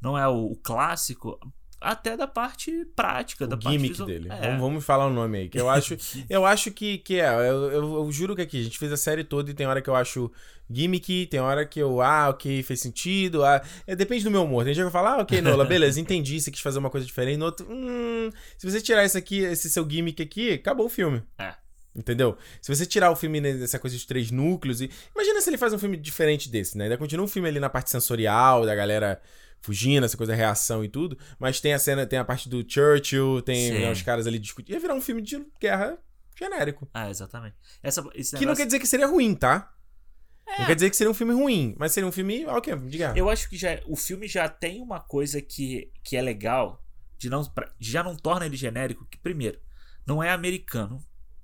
não é o, o clássico, até da parte prática, da O parte gimmick visual. dele. É. Vamos, vamos falar o nome aí. Que eu acho, eu acho que, que é. Eu, eu- eu juro que aqui, a gente fez a série toda e tem hora que eu acho gimmick, tem hora que eu, ah, ok, fez sentido. Ah, é, depende do meu humor. Tem dia que eu falo, ah, ok, Nola, beleza, entendi, você quis fazer uma coisa diferente. No outro, hum, se você tirar isso aqui, esse seu gimmick aqui, acabou o filme. É. Entendeu? Se você tirar o filme dessa coisa de três núcleos e. Imagina se ele faz um filme diferente desse, né? Ainda continua um filme ali na parte sensorial, da galera fugindo, essa coisa da reação e tudo. Mas tem a cena, tem a parte do Churchill, tem né, os caras ali discutindo. Ia virar um filme de guerra genérico. Ah, exatamente. Essa, esse Que não negócio- quer dizer que seria ruim, tá? Não quer dizer que seria um filme ruim, mas seria um filme, ok, de guerra. Eu acho que já, o filme já tem uma coisa que, que é legal, de não, já não torna ele genérico, que primeiro, não é americano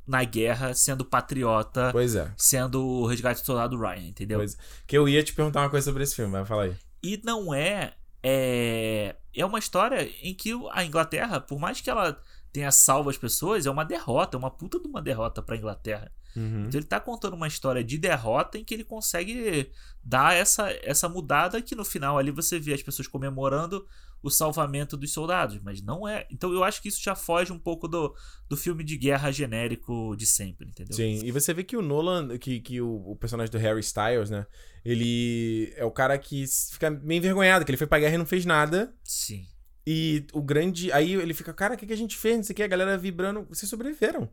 na guerra sendo patriota, Pois é. sendo o resgate do soldado Ryan, entendeu? Pois é. Que eu ia te perguntar uma coisa sobre esse filme, vai falar aí. E não é, é. É uma história em que a Inglaterra, por mais que ela tenha salvo as pessoas, é uma derrota, uma puta de uma derrota pra Inglaterra. Uhum. Então ele tá contando uma história de derrota em que ele consegue dar essa, essa mudada que no final ali você vê as pessoas comemorando o salvamento dos soldados, mas não é. Então eu acho que isso já foge um pouco do, do filme de guerra genérico de sempre, entendeu? Sim, e você vê que o Nolan, que, que o, o personagem do Harry Styles, né? Ele é o cara que fica meio envergonhado, que ele foi pra guerra e não fez nada. Sim. E o grande. Aí ele fica, cara, o que, que a gente fez? Não sei o que, a galera vibrando. Vocês sobreviveram.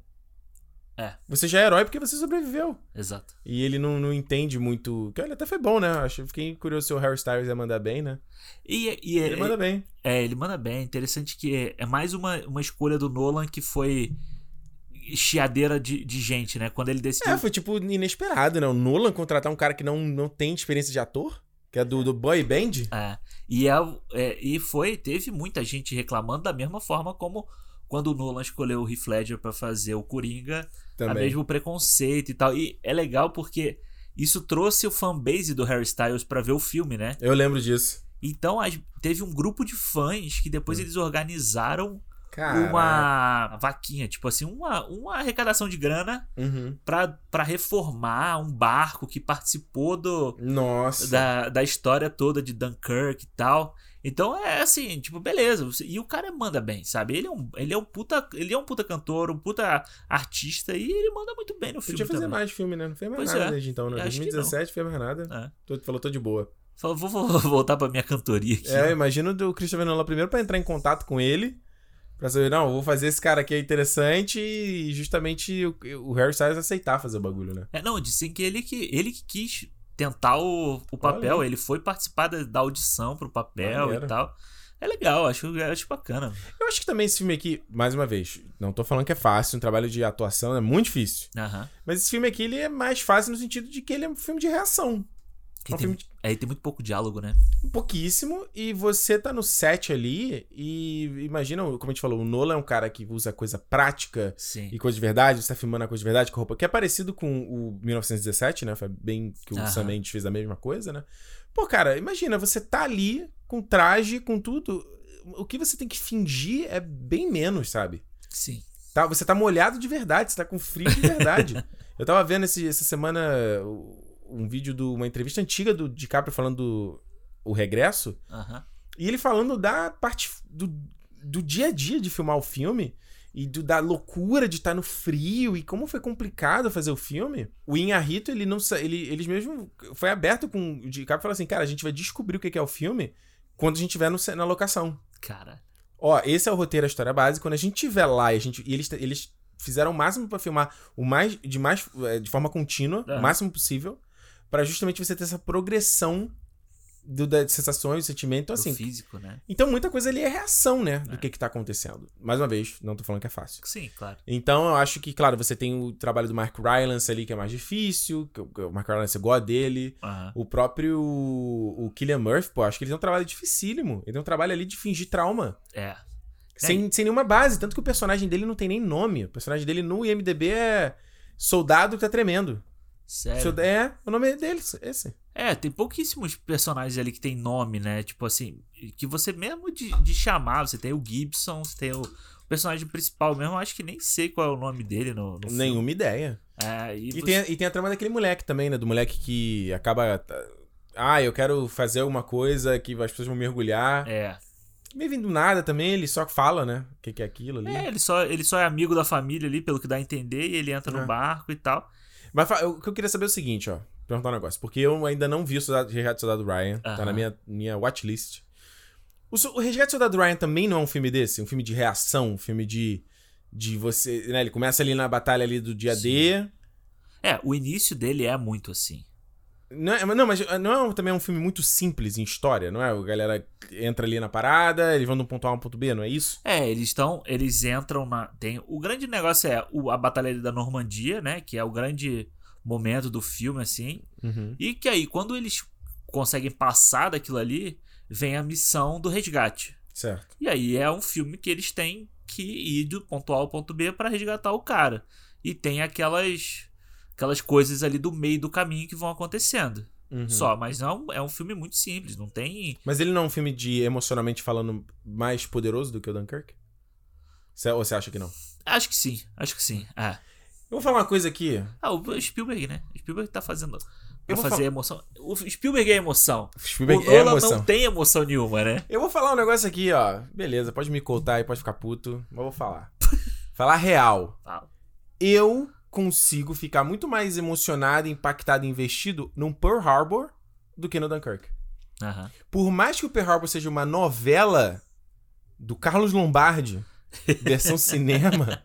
É. Você já é herói porque você sobreviveu. Exato. E ele não, não entende muito. Que olha, até foi bom, né? Acho, fiquei curioso se o Harry Styles ia mandar bem, né? E, e é, Ele manda bem. é, ele manda bem. Interessante que é, é mais uma, uma escolha do Nolan que foi chiadeira de, de gente, né? Quando ele decidiu. É, foi tipo inesperado, né? O Nolan contratar um cara que não, não tem experiência de ator, que é do, do boy band. É, e, é, é, e foi, teve muita gente reclamando da mesma forma como quando o Nolan escolheu o Heath Ledger pra fazer o Coringa, a Também. mesmo preconceito e tal. E é legal porque isso trouxe o fanbase do Harry Styles pra ver o filme, né? Eu lembro disso. Então as- teve um grupo de fãs que Hum. depois eles organizaram Cara. uma vaquinha, tipo assim, uma, uma arrecadação de grana Uhum. pra, pra reformar um barco que participou do, Nossa. da, da história toda de Dunkirk e tal. Então é assim, tipo, beleza. E o cara manda bem, sabe? Ele é um, ele é um puta. Ele é um puta cantor, um puta artista e ele manda muito bem no filme. Podia fazer também. mais filme, né? Não fez mais Pois nada é. desde então, né? Acho que 2017 fez mais nada. É. Falou, tô de boa. Falou, vou, vou voltar pra minha cantoria aqui. É, imagina o Christopher Nolan primeiro pra entrar em contato com ele. Pra saber, não, vou fazer esse cara aqui é interessante e justamente o, o Harry Styles aceitar fazer o bagulho, né? É, não, dizem que ele que, ele que quis tentar o, o papel, Olha. ele foi participar da, da audição pro papel Maneiro. e tal. É legal, acho, acho bacana. Eu acho que também esse filme aqui, mais uma vez, não tô falando que é fácil, um trabalho de atuação é muito difícil. Aham. Mas esse filme aqui, ele é mais fácil no sentido de que ele é um filme de reação. E um tem, de aí tem muito pouco diálogo, né? pouquíssimo, e você tá no set ali, e imagina, como a gente falou, o Nolan é um cara que usa coisa prática Sim. e coisa de verdade, você tá filmando a coisa de verdade com roupa, que é parecido com o 1917, né? Foi bem que o Aham. Sam Mendes fez a mesma coisa, né? Pô, cara, imagina, você tá ali com traje, com tudo, o que você tem que fingir é bem menos, sabe? Sim. Tá, você tá molhado de verdade, você tá com frio de verdade. Eu tava vendo esse- essa semana um vídeo de uma entrevista antiga do DiCaprio falando do o regresso, Aham. e ele falando da parte do, do dia a dia de filmar o filme. e do, da loucura de estar no frio e como foi complicado fazer o filme, o Inharito, ele não ele eles mesmo foi aberto com o DiCaprio e falou assim, cara, a gente vai descobrir o que é o filme quando a gente estiver no na locação. Cara. Ó, esse é o roteiro, a história base, quando a gente estiver lá e a gente e eles eles fizeram o máximo pra filmar o mais de mais eh, de forma contínua, o máximo possível, pra justamente você ter essa progressão do, das sensações, do sentimento, então, do assim, físico, né? então muita coisa ali é reação, né, do É. que que tá acontecendo. Mais uma vez, não tô falando que é fácil. Sim, claro. Então eu acho que, claro, você tem o trabalho do Mark Rylance ali, que é mais difícil, que o Mark Rylance gosta dele. Aham. O próprio o Killian Murphy, pô, acho que ele tem um trabalho dificílimo. Ele tem um trabalho ali de fingir trauma. É. Sem, sem nenhuma base. Tanto que o personagem dele não tem nem nome. O personagem dele no IMDB é Soldado que tá tremendo. Sério. É, o nome dele, esse. É, tem pouquíssimos personagens ali que tem nome, né? Tipo assim, que você mesmo de, de chamar, você tem o Gibson, você tem o personagem principal mesmo, acho que nem sei qual é o nome dele no, no. Nenhuma ideia. É, e E você- tem, a- e tem a trama daquele moleque também, né? Do moleque que acaba. Ah, eu quero fazer alguma coisa que as pessoas vão mergulhar. É. Meio vindo do nada também, ele só fala, né? O que, que é aquilo ali. É, ele só, ele só é amigo da família ali, pelo que dá a entender, e ele entra É. no barco e tal. Mas o que eu queria saber é o seguinte, ó. Perguntar um negócio. Porque eu ainda não vi o Soldado, Resgate do Soldado Ryan. Tá Aham. na minha, minha watchlist. O, o Resgate do Soldado Ryan também não é um filme desse? Um filme de reação? Um filme de. De você. Né? Ele começa ali na batalha ali do dia D. É, o início dele é muito assim. Não, é, mas não, mas não é um- também um filme muito simples em história, não é? A galera entra ali na parada, eles vão de um ponto A a um ponto B, não é isso? É, eles estão. Eles entram na. Tem, o grande negócio é o, a Batalha da Normandia, né? Que é o grande momento do filme, assim. Uhum. E que aí, quando eles conseguem passar daquilo ali, vem a missão do resgate. Certo. E aí é um filme que eles têm que ir do ponto A ao ponto B para resgatar o cara. E tem aquelas aquelas coisas ali do meio do caminho que vão acontecendo. Uhum. Só, mas não é um filme muito simples, não tem. Mas ele não é um filme de emocionalmente falando mais poderoso do que o Dunkirk? Cê- ou você acha que não? Acho que sim, acho que sim. É. Eu vou falar uma coisa aqui. Ah, o Spielberg, né? O Spielberg tá fazendo. Eu fazer falar- emoção. O Spielberg é emoção. Spielberg o é Nolan emoção. não tem emoção nenhuma, né? Eu vou falar um negócio aqui, ó. Beleza, pode me contar e pode ficar puto, mas vou falar. falar real. Ah, Eu consigo ficar muito mais emocionado, impactado e investido num Pearl Harbor do que no Dunkirk. Aham. Por mais que o Pearl Harbor seja uma novela do Carlos Lombardi, versão cinema,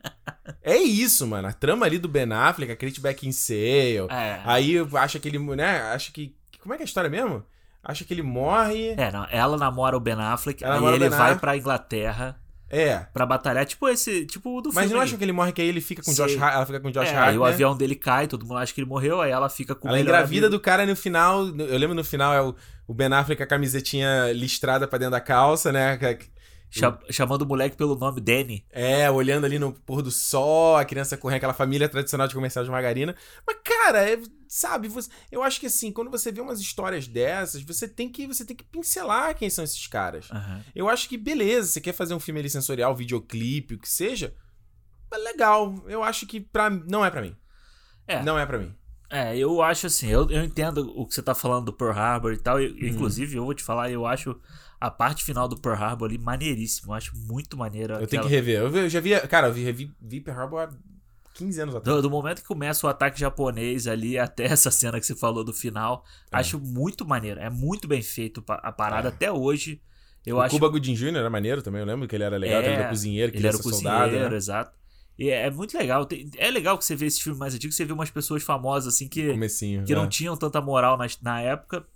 é isso, mano. A trama ali do Ben Affleck, a Kate Beckinsale. É. Aí acha que ele, né? Acha que. Como é que é a história mesmo? Acha que ele morre. É, não, ela namora o Ben Affleck, Ela aí ele Ben vai Affleck. pra Inglaterra É. pra batalhar, tipo esse, tipo o do Mas filme. não aí. acham que ele morre que aí ele fica com Josh Sei. Hart, ela fica com Josh é, Hart, aí o avião dele cai, todo mundo acha que ele morreu, aí ela fica com o Ela engravida amigo. do cara no final, eu lembro no final é o, o Ben Affleck com a camisetinha listrada pra dentro da calça, né? Cha- chamando o moleque pelo nome Danny. É, olhando ali no pôr do sol, a criança correndo aquela família tradicional de comercial de margarina. Mas, cara, é- sabe, você- eu acho que assim, quando você vê umas histórias dessas, você tem que você tem que pincelar quem são esses caras. Aham. Eu acho que, beleza, você quer fazer um filme ali sensorial, videoclipe, o que seja, é legal. Eu acho que pra, não é pra mim. É. Não é pra mim. É, eu acho assim, eu, eu entendo o que você tá falando do Pearl Harbor e tal. eu- Uhum. Inclusive, eu vou te falar, eu acho a parte final do Pearl Harbor ali maneiríssimo. Eu acho muito maneiro. Eu tenho que rever. Eu, vi- já vi, cara, eu vi, revi, vi Pearl Harbor há 15 anos atrás. Do, do momento que começa o ataque japonês ali até essa cena que você falou do final, É. acho muito maneiro. É muito bem feito a parada É. até hoje. Eu o acho Cuba Gooding Jr. era maneiro também, eu lembro que ele era legal, que ele É, era cozinheiro, que ele era cozinheiro, soldado, né? exato. E é, é muito legal. Tem- é legal que você vê esse filme mais antigo, você vê umas pessoas famosas assim que, que é. não tinham tanta moral na, na época.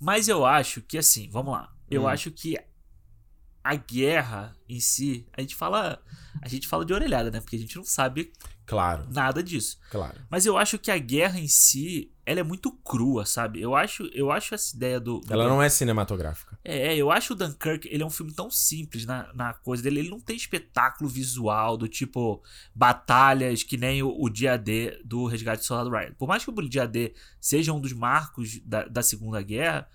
Mas eu acho que assim, vamos lá. Eu Hum. acho que a guerra em si, a gente fala, a gente fala de orelhada, né? Porque a gente não sabe Claro, nada disso. claro. Mas eu acho que a guerra em si, ela é muito crua, sabe? Eu acho, eu acho essa ideia do, do Ela não é cinematográfica. é, eu acho o Dunkirk, ele é um filme tão simples na, na coisa dele. Ele não tem espetáculo visual do tipo batalhas que nem o, o dia D do Resgate do Soldado Ryan. Por mais que o dia D seja um dos marcos da, da Segunda Guerra,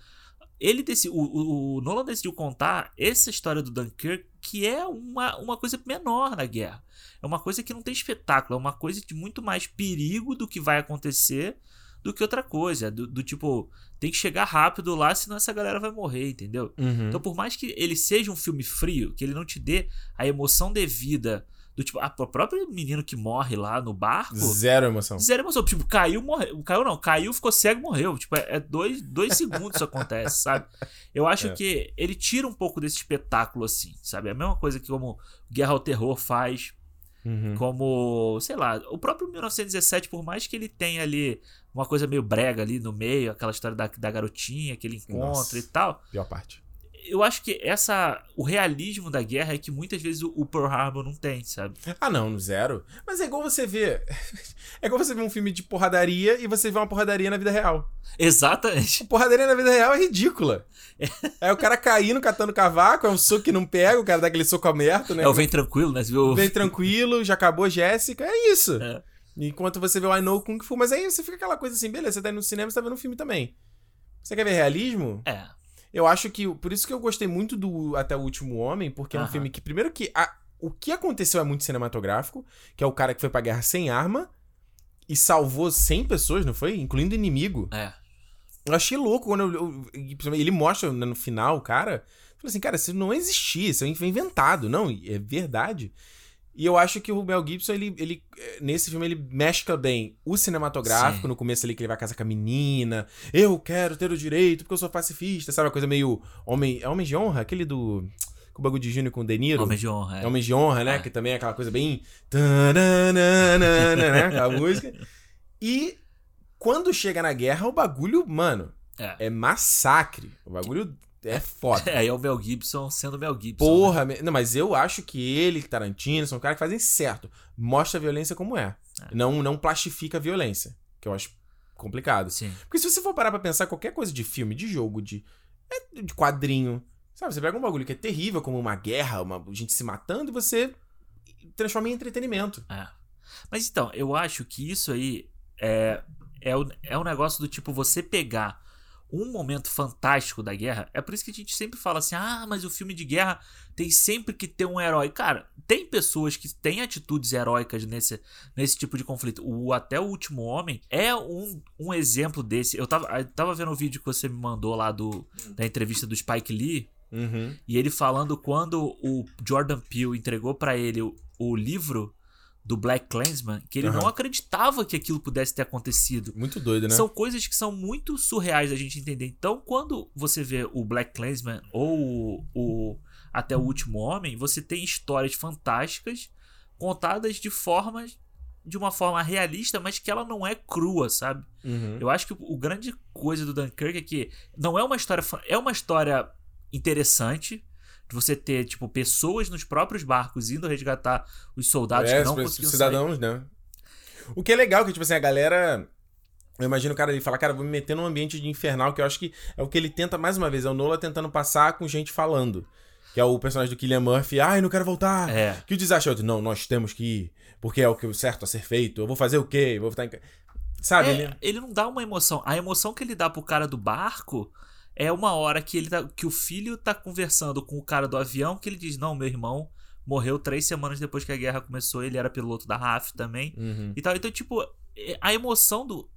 ele deci- o, o, o Nolan decidiu contar essa história do Dunkirk que é uma, uma coisa menor na guerra. É uma coisa que não tem espetáculo, é uma coisa de muito mais perigo do que vai acontecer do que outra coisa. Do, do tipo, tem que chegar rápido lá, senão essa galera vai morrer, entendeu? Uhum. Então, por mais que ele seja um filme frio, que ele não te dê a emoção devida Do tipo, a, o próprio menino que morre lá no barco. Zero emoção. Zero emoção. Tipo, caiu, morreu. Caiu não, caiu, ficou cego, morreu. Tipo, é, é dois, dois segundos isso acontece, sabe? Eu acho É. que ele tira um pouco desse espetáculo, assim, sabe? É a mesma coisa que como Guerra ao Terror faz, Uhum. como, sei lá, o próprio 1917, por mais que ele tenha ali uma coisa meio brega ali no meio, aquela história da, da garotinha que ele encontra Nossa. e tal. Pior parte. Eu acho que essa. O realismo da guerra é que muitas vezes o, o Pearl Harbor não tem, sabe? Ah, não, zero. Mas é igual você ver. É igual você ver um filme de porradaria e você vê uma porradaria na vida real. Exatamente. A porradaria na vida real é ridícula. É o cara caindo, catando cavaco, é um soco que não pega, o cara dá aquele soco aberto, né? É o Vem Tranquilo, né? Você viu? Vem tranquilo, já acabou Jéssica, é isso. É. Enquanto você vê o I Know Kung Fu, mas aí você fica aquela coisa assim, beleza, você tá indo no cinema, você tá vendo um filme também. Você quer ver realismo? É. Eu acho que. Por isso que eu gostei muito do Até o Último Homem, porque é um filme que, primeiro que. a- o que aconteceu é muito cinematográfico, que é o cara que foi pra guerra sem arma e salvou 100 pessoas, não foi? Incluindo inimigo. É. Eu achei louco quando eu, eu- ele mostra no final, o cara. Falei assim, cara, isso não existia, isso foi inventado. Não, é verdade. E eu acho que o Mel Gibson, ele, ele eh, nesse filme, ele mescla bem o cinematográfico, Sim. no começo ali que ele vai casar com a menina. Eu quero ter o direito porque eu sou pacifista, sabe? Uma coisa meio homem, é homem de honra, aquele do com o bagulho de Júnior com o De Niro. Homem de honra. É É. Homem de Honra, né? É. Que também é aquela coisa bem. tananana, né? Aquela música. E quando chega na guerra, o bagulho, mano, É. é massacre. O bagulho é foda. É, é o Mel Gibson sendo Mel Gibson. né? Porra, me- não, mas eu acho que ele, Tarantino, são caras que fazem certo. Mostra a violência como é. Não, não plastifica a violência. Que eu acho complicado. Sim. Porque se você for parar pra pensar qualquer coisa de filme, de jogo, de, é, de quadrinho, sabe? Você pega um bagulho que é terrível, como uma guerra, uma gente se matando, e você transforma em entretenimento. É. Mas então, eu acho que isso aí é, é, o, é um negócio do tipo você pegar um momento fantástico da guerra. É por isso que a gente sempre fala assim: ah, mas o filme de guerra tem sempre que ter um herói. Cara, tem pessoas que têm atitudes heróicas nesse, nesse tipo de conflito. O Até o Último Homem é um, um exemplo desse. Eu tava, eu tava vendo o vídeo que você me mandou lá do, da entrevista do Spike Lee. Uhum. E ele falando quando o Jordan Peele entregou pra ele o, o livro do Black Klansman, que ele Aham. não acreditava que aquilo pudesse ter acontecido. Muito doido, né? São coisas que são muito surreais da gente entender. Então, quando você vê o Black Klansman ou o, o Até o Último Homem, você tem histórias fantásticas contadas de formas de uma forma realista, mas que ela não é crua, sabe? Uhum. Eu acho que o grande coisa do Dunkirk é que não é uma história. É uma história interessante. De você ter, tipo, pessoas nos próprios barcos indo resgatar os soldados é, que não os cidadãos, né? O que é legal, que, tipo assim, a galera. Eu imagino o cara ali falar, cara, vou me meter num ambiente de infernal, que eu acho que é o que ele tenta, mais uma vez, é o Nola tentando passar com gente falando. Que é o personagem do Killian Murphy, ai, não quero voltar. sair. É. Que o desastre é outro, não, nós temos que ir, porque é o que certo a ser feito, eu vou fazer o quê? Eu vou estar em... ca-" Sabe, É, ele... ele não dá uma emoção. A emoção que ele dá pro cara do barco é uma hora que ele tá, que o filho tá conversando com o cara do avião, que ele diz: Não, meu irmão morreu três semanas depois que a guerra começou, ele era piloto da RAF também. Uhum. E tal. Então, tipo, é- a emoção do.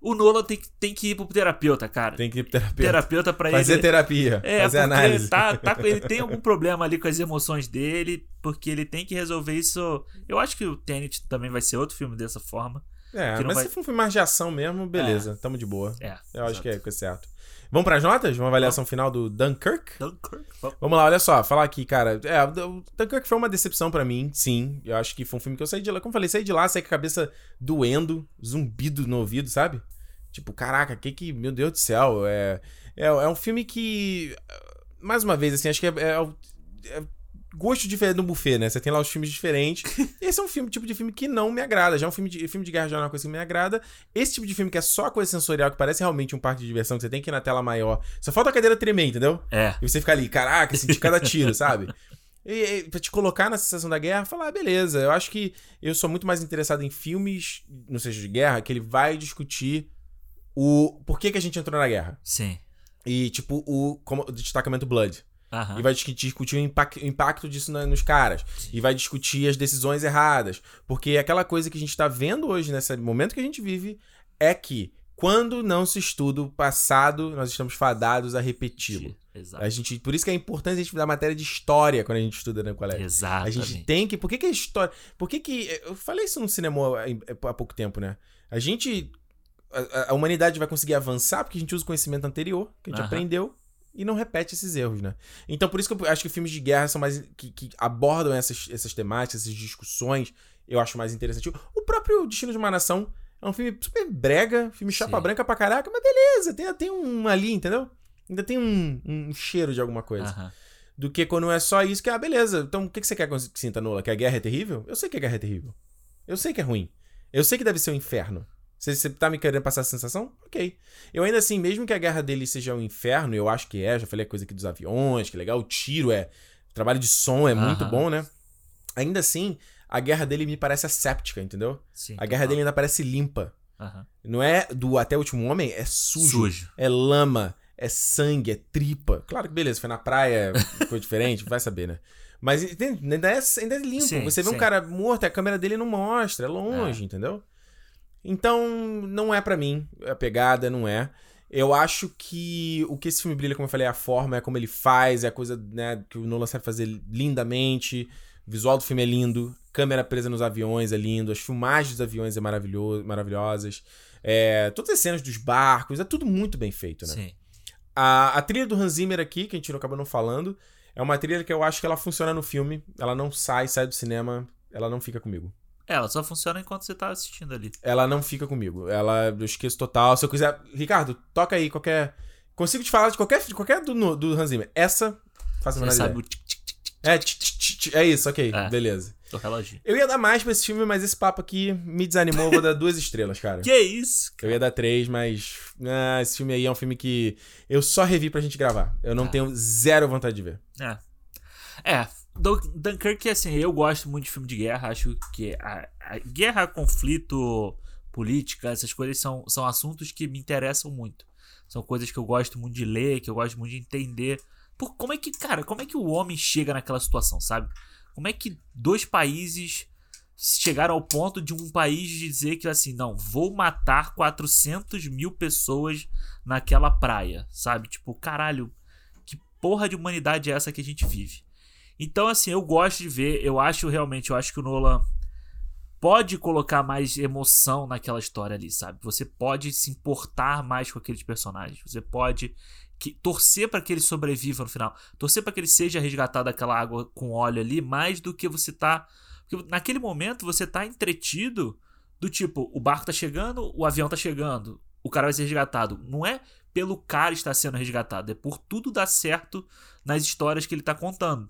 O Nolan tem, que- tem que ir pro terapeuta, cara. Tem que ir pro terapeuta. Terapeuta pra Fazer ele. terapia, É, fazer análise. Tá, tá, ele tem algum problema ali com as emoções dele, porque ele tem que resolver isso. Eu acho que o Tenet também vai ser outro filme dessa forma. É, mas vai- se for um filme mais de ação mesmo, beleza, tamo de boa. É. Eu acho que é, que é certo. Vamos pras notas? Uma avaliação final do Dunkirk? Dunkirk. Vamos. Lá, olha só, falar aqui, cara. É, o Dunkirk foi uma decepção pra mim, sim. Eu acho que foi um filme que eu saí de lá. Como eu falei, saí de lá, saí com a cabeça doendo, zumbido no ouvido, sabe? Tipo, caraca, que que. Meu Deus do céu. É, é, é um filme que. Mais uma vez, assim, acho que é. é, é gosto diferente no buffet, né? Você tem lá os filmes diferentes. Esse é um filme, tipo de filme que não me agrada. Já é um filme de, filme de guerra já é uma coisa que me agrada. Esse tipo de filme que é só coisa sensorial, que parece realmente um parque de diversão, que você tem que ir na tela maior. Só falta a cadeira tremer, entendeu? É. E você fica ali, caraca, sentir cada tiro, sabe? E, e pra te colocar na sensação da guerra, falar, ah, beleza, eu acho que eu sou muito mais interessado em filmes, não seja de guerra, que ele vai discutir o por que, que a gente entrou na guerra. Sim. E, tipo, o, como, o destacamento Blood. Aham. E vai discutir, o, impact, o impacto disso na- nos caras. E vai discutir as decisões erradas. Porque aquela coisa que a gente tá vendo hoje, nesse momento que a gente vive, é que Quando não se estuda o passado, nós estamos fadados a repeti-lo. A gente, por isso que é importante a gente estudar matéria de história quando a gente estuda no colégio. Exato. A gente tem que. Por que, que a história. Por que, que. Eu falei isso no cinema há pouco tempo, né? A gente. A, a humanidade vai conseguir avançar porque a gente usa o conhecimento anterior, que a gente Aham. aprendeu, e não repete esses erros, né? Então, por isso que eu acho que filmes de guerra são mais. que, que abordam essas, essas temáticas, essas discussões, eu acho mais interessante. O próprio Destino de uma Nação é um filme super brega, filme chapa Sim. branca pra caraca, mas beleza, tem, tem um ali, entendeu? Ainda tem um, um cheiro de alguma coisa do que quando é só isso que, ah, beleza. Então, o que que você quer que sinta, Nola? Que a guerra é terrível? Eu sei que a guerra é terrível. Eu sei que é ruim. Eu sei que deve ser um inferno. Você, você tá me querendo passar essa sensação? Ok. Eu ainda assim, mesmo que a guerra dele seja um inferno, eu acho que é, já falei a coisa aqui dos aviões, que legal, o tiro é. O trabalho de som é muito Aham. bom, né? Ainda assim, a guerra dele me parece asséptica, entendeu? Sim. A guerra total. dele ainda parece limpa. Aham. Não é do até o último homem, é sujo Sujo. é lama, é sangue, é tripa. Claro que beleza, foi na praia, ficou diferente, vai saber, né? Mas entende? ainda é, ainda é limpo. Sim, Você vê um sim. cara morto, a câmera dele não mostra, é longe, entendeu? Então, não é pra mim, a pegada não é. Eu acho que o que esse filme brilha, como eu falei, é a forma, é como ele faz, é a coisa né, que o Nolan sabe fazer lindamente. O visual do filme é lindo, câmera presa nos aviões é lindo, as filmagens dos aviões é maravilhoso, maravilhosas. É, todas as cenas dos barcos, é tudo muito bem feito, né? Sim. A, a trilha do Hans Zimmer aqui, que a gente não acabou não falando, é uma trilha que eu acho que ela funciona no filme. Ela não sai, sai do cinema, ela não fica comigo. É, ela só funciona enquanto você tá assistindo ali. Ela não fica comigo. Ela, eu esqueço total. Se eu quiser. Ricardo, toca aí qualquer. Consigo te falar de qualquer, de qualquer do, do Hans Zimmer. Essa, faça Você sabe ideia. o tic, tic, tic, É, tch, tch, tch, é isso, ok, É. beleza. do reloginho. Eu ia dar mais pra esse filme, mas esse papo aqui me desanimou. Eu vou dar duas estrelas, cara. Que isso? Eu ia dar três, mas. ah, esse filme aí é um filme que eu só revi pra gente gravar. Eu não Tá. tenho zero vontade de ver. É. É, Dunkirk, assim, eu gosto muito de filme de guerra. Acho que a, a guerra, conflito, política, essas coisas são, são assuntos que me interessam muito. São coisas que eu gosto muito de ler, que eu gosto muito de entender. Por como é que, cara, como é que o homem chega naquela situação, sabe? Como é que dois países chegaram ao ponto de um país dizer que assim, não, vou matar 400 mil pessoas naquela praia, sabe? Tipo, caralho, que porra de humanidade é essa que a gente vive? Então, assim, eu gosto de ver, eu acho realmente, eu acho que o Nolan pode colocar mais emoção naquela história ali, sabe? Você pode se importar mais com aqueles personagens, você pode que, torcer para que ele sobreviva no final, torcer para que ele seja resgatado daquela água com óleo ali, mais do que você tá. Porque naquele momento você tá entretido do tipo, o barco tá chegando, o avião tá chegando, o cara vai ser resgatado. Não é pelo cara estar sendo resgatado, é por tudo dar certo nas histórias que ele tá contando.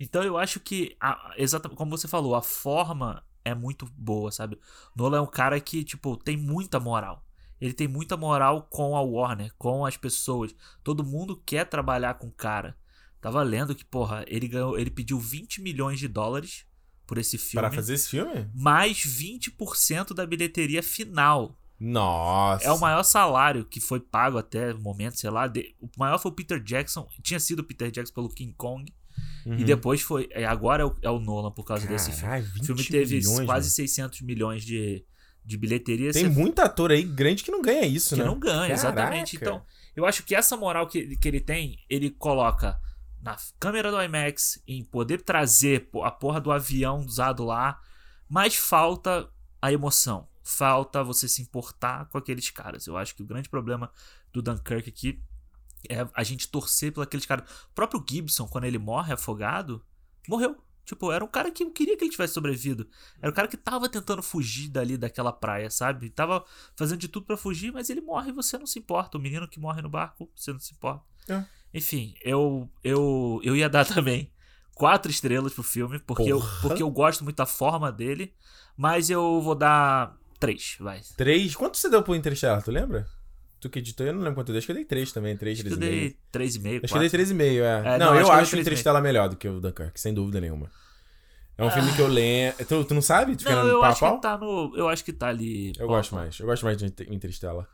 Então eu acho que, a, exatamente como você falou, a forma é muito boa, sabe? Nolan é um cara que, tipo, tem muita moral. Ele tem muita moral com a Warner, com as pessoas. Todo mundo quer trabalhar com o cara. Tava lendo que, porra, ele ganhou, ele pediu 20 milhões de dólares por esse filme. Para fazer esse filme? Mais 20% da bilheteria final. Nossa. É o maior salário que foi pago até o momento, sei lá. de- o maior foi o Peter Jackson. Tinha sido o Peter Jackson pelo King Kong. Uhum. E depois foi. é, Agora é o, é o Nolan por causa desse filme. Caralho, O 20 filme teve milhões, quase mano. 600 milhões de, de bilheteria. Tem Você- muito ator aí grande que não ganha isso, que né? não ganha, exatamente. Caraca. Então, eu acho que essa moral que, que ele tem, ele coloca na câmera do IMAX, em poder trazer a porra do avião usado lá, mas falta a emoção. Falta você se importar com aqueles caras. Eu acho que o grande problema do Dunkirk aqui é a gente torcer por aqueles caras. O próprio Gibson, quando ele morre afogado, morreu. Tipo, era um cara que eu queria que ele tivesse sobrevivido. Era um cara que tava tentando fugir dali daquela praia, sabe? Tava fazendo de tudo pra fugir, mas ele morre e você não se importa. O menino que morre no barco, você não se importa. É. Enfim, eu, eu, eu ia dar também quatro estrelas pro filme, porque eu, porque eu gosto muito da forma dele, mas eu vou dar três, vai. Três. Quanto você deu pro Interstellar, tu lembra? Tu que editou, eu não lembro quanto eu dei. Acho que eu dei três também. Três, Acho que eu e meio. dei três e meio, Acho que eu dei quatro. 3,5, é. É, não, não, acho eu acho o 3,5. Interstellar melhor do que o Dunkirk, sem dúvida nenhuma. É um filme que eu lembro. Tu, tu não sabe? Tu Não, no eu acho que tá no. Eu acho que tá ali. Eu pau gosto pau. mais. Eu gosto mais de Inter- Interstellar.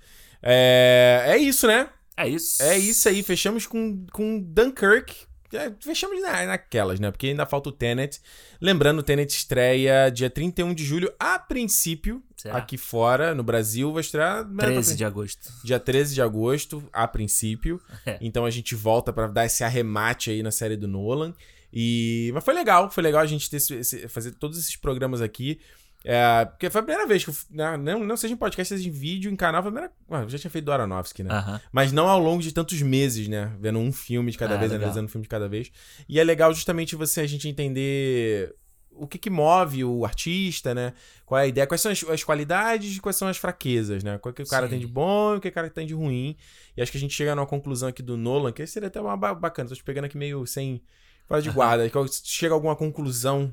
É, é isso, né? É isso. É isso aí. Fechamos com, com Dunkirk. É, fechamos na, naquelas, né? Porque ainda falta o Tenet. Lembrando, o Tenet estreia dia 31 de julho, a princípio, aqui fora, no Brasil, vai estrear... 13 de agosto. Dia 13 de agosto, a princípio. É. Então a gente volta pra dar esse arremate aí na série do Nolan. E... Mas foi legal, foi legal a gente ter esse- fazer todos esses programas aqui. É, porque foi a primeira vez que eu, né, não, não seja em podcast, seja em vídeo, em canal, foi a primeira. Ué, eu já tinha feito do Aronofsky, né? Aham. Mas não ao longo de tantos meses, né? Vendo um filme de cada Ah, vez, legal. analisando um filme de cada vez. E é legal justamente você a gente entender o que, que move o artista, né? Qual é a ideia, quais são as, as qualidades e quais são as fraquezas, né? Qual que o cara Sim. tem de bom e o que o cara tem de ruim. E acho que a gente chega numa conclusão aqui do Nolan, que seria até uma ba- bacana. Tô te pegando aqui meio sem. Fora de guarda. que Chega a alguma conclusão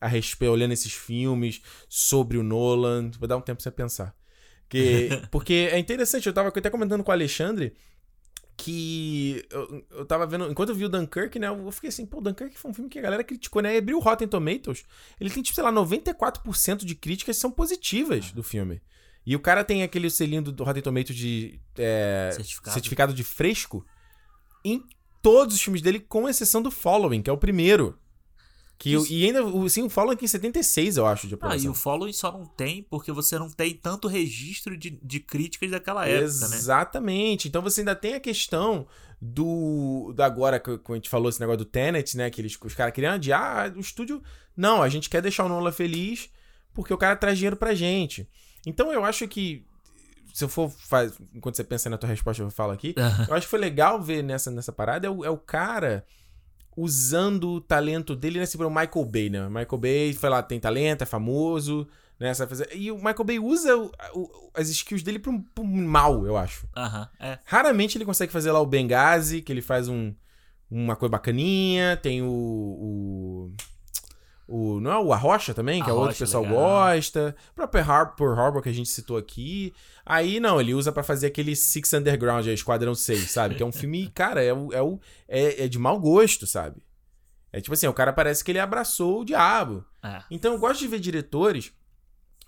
a respeito, olhando esses filmes, sobre o Nolan. Vou dar um tempo pra você pensar. Que, porque é interessante, eu tava até comentando com o Alexandre que eu, eu tava vendo. Enquanto eu vi o Dunkirk, né? Eu fiquei assim, pô, o Dunkirk foi um filme que a galera criticou, né? E abriu o Rotten Tomatoes. Ele tem, tipo, sei lá, 94% de críticas são positivas do filme. E o cara tem aquele selinho do, do Rotten Tomatoes de é, Certificado. certificado de fresco em todos os filmes dele, com exceção do Following, que é o primeiro. Que Isso. e ainda, o- sim, o Following tem 76, eu acho, de Ah, aprovação. e o following só não tem porque você não tem tanto registro de, de críticas daquela época, né? Exatamente. Então você ainda tem a questão do. do agora que que a gente falou esse negócio do Tenet, né? Que eles, os caras queriam adiar o estúdio. Não, a gente quer deixar o Nolan feliz porque o cara traz dinheiro pra gente. Então eu acho que. Se eu for. Faz, enquanto você pensa na tua resposta, eu falo aqui. Eu acho que foi legal ver nessa, nessa parada é o, é o cara usando o talento dele, né? Tipo, o Michael Bay, né? Michael Bay, foi lá, tem talento, é famoso, né? Fazer... E o Michael Bay usa o- o- as skills dele pro, pro mal, eu acho. Aham, é. Raramente ele consegue fazer lá o Benghazi, que ele faz um, uma coisa bacaninha. Tem o. o, o- não é o Arrocha também, que A é outro Rocha, que o pessoal legal. gosta. O próprio Har Pearl Harbor que a gente citou aqui. Aí não, ele usa pra fazer aquele Six Underground, é Esquadrão 6, sabe? Que é um filme, cara, é, o- é, o- é, é de mau gosto, sabe? É tipo assim, o cara parece que ele abraçou o diabo. é. Então eu gosto de ver diretores,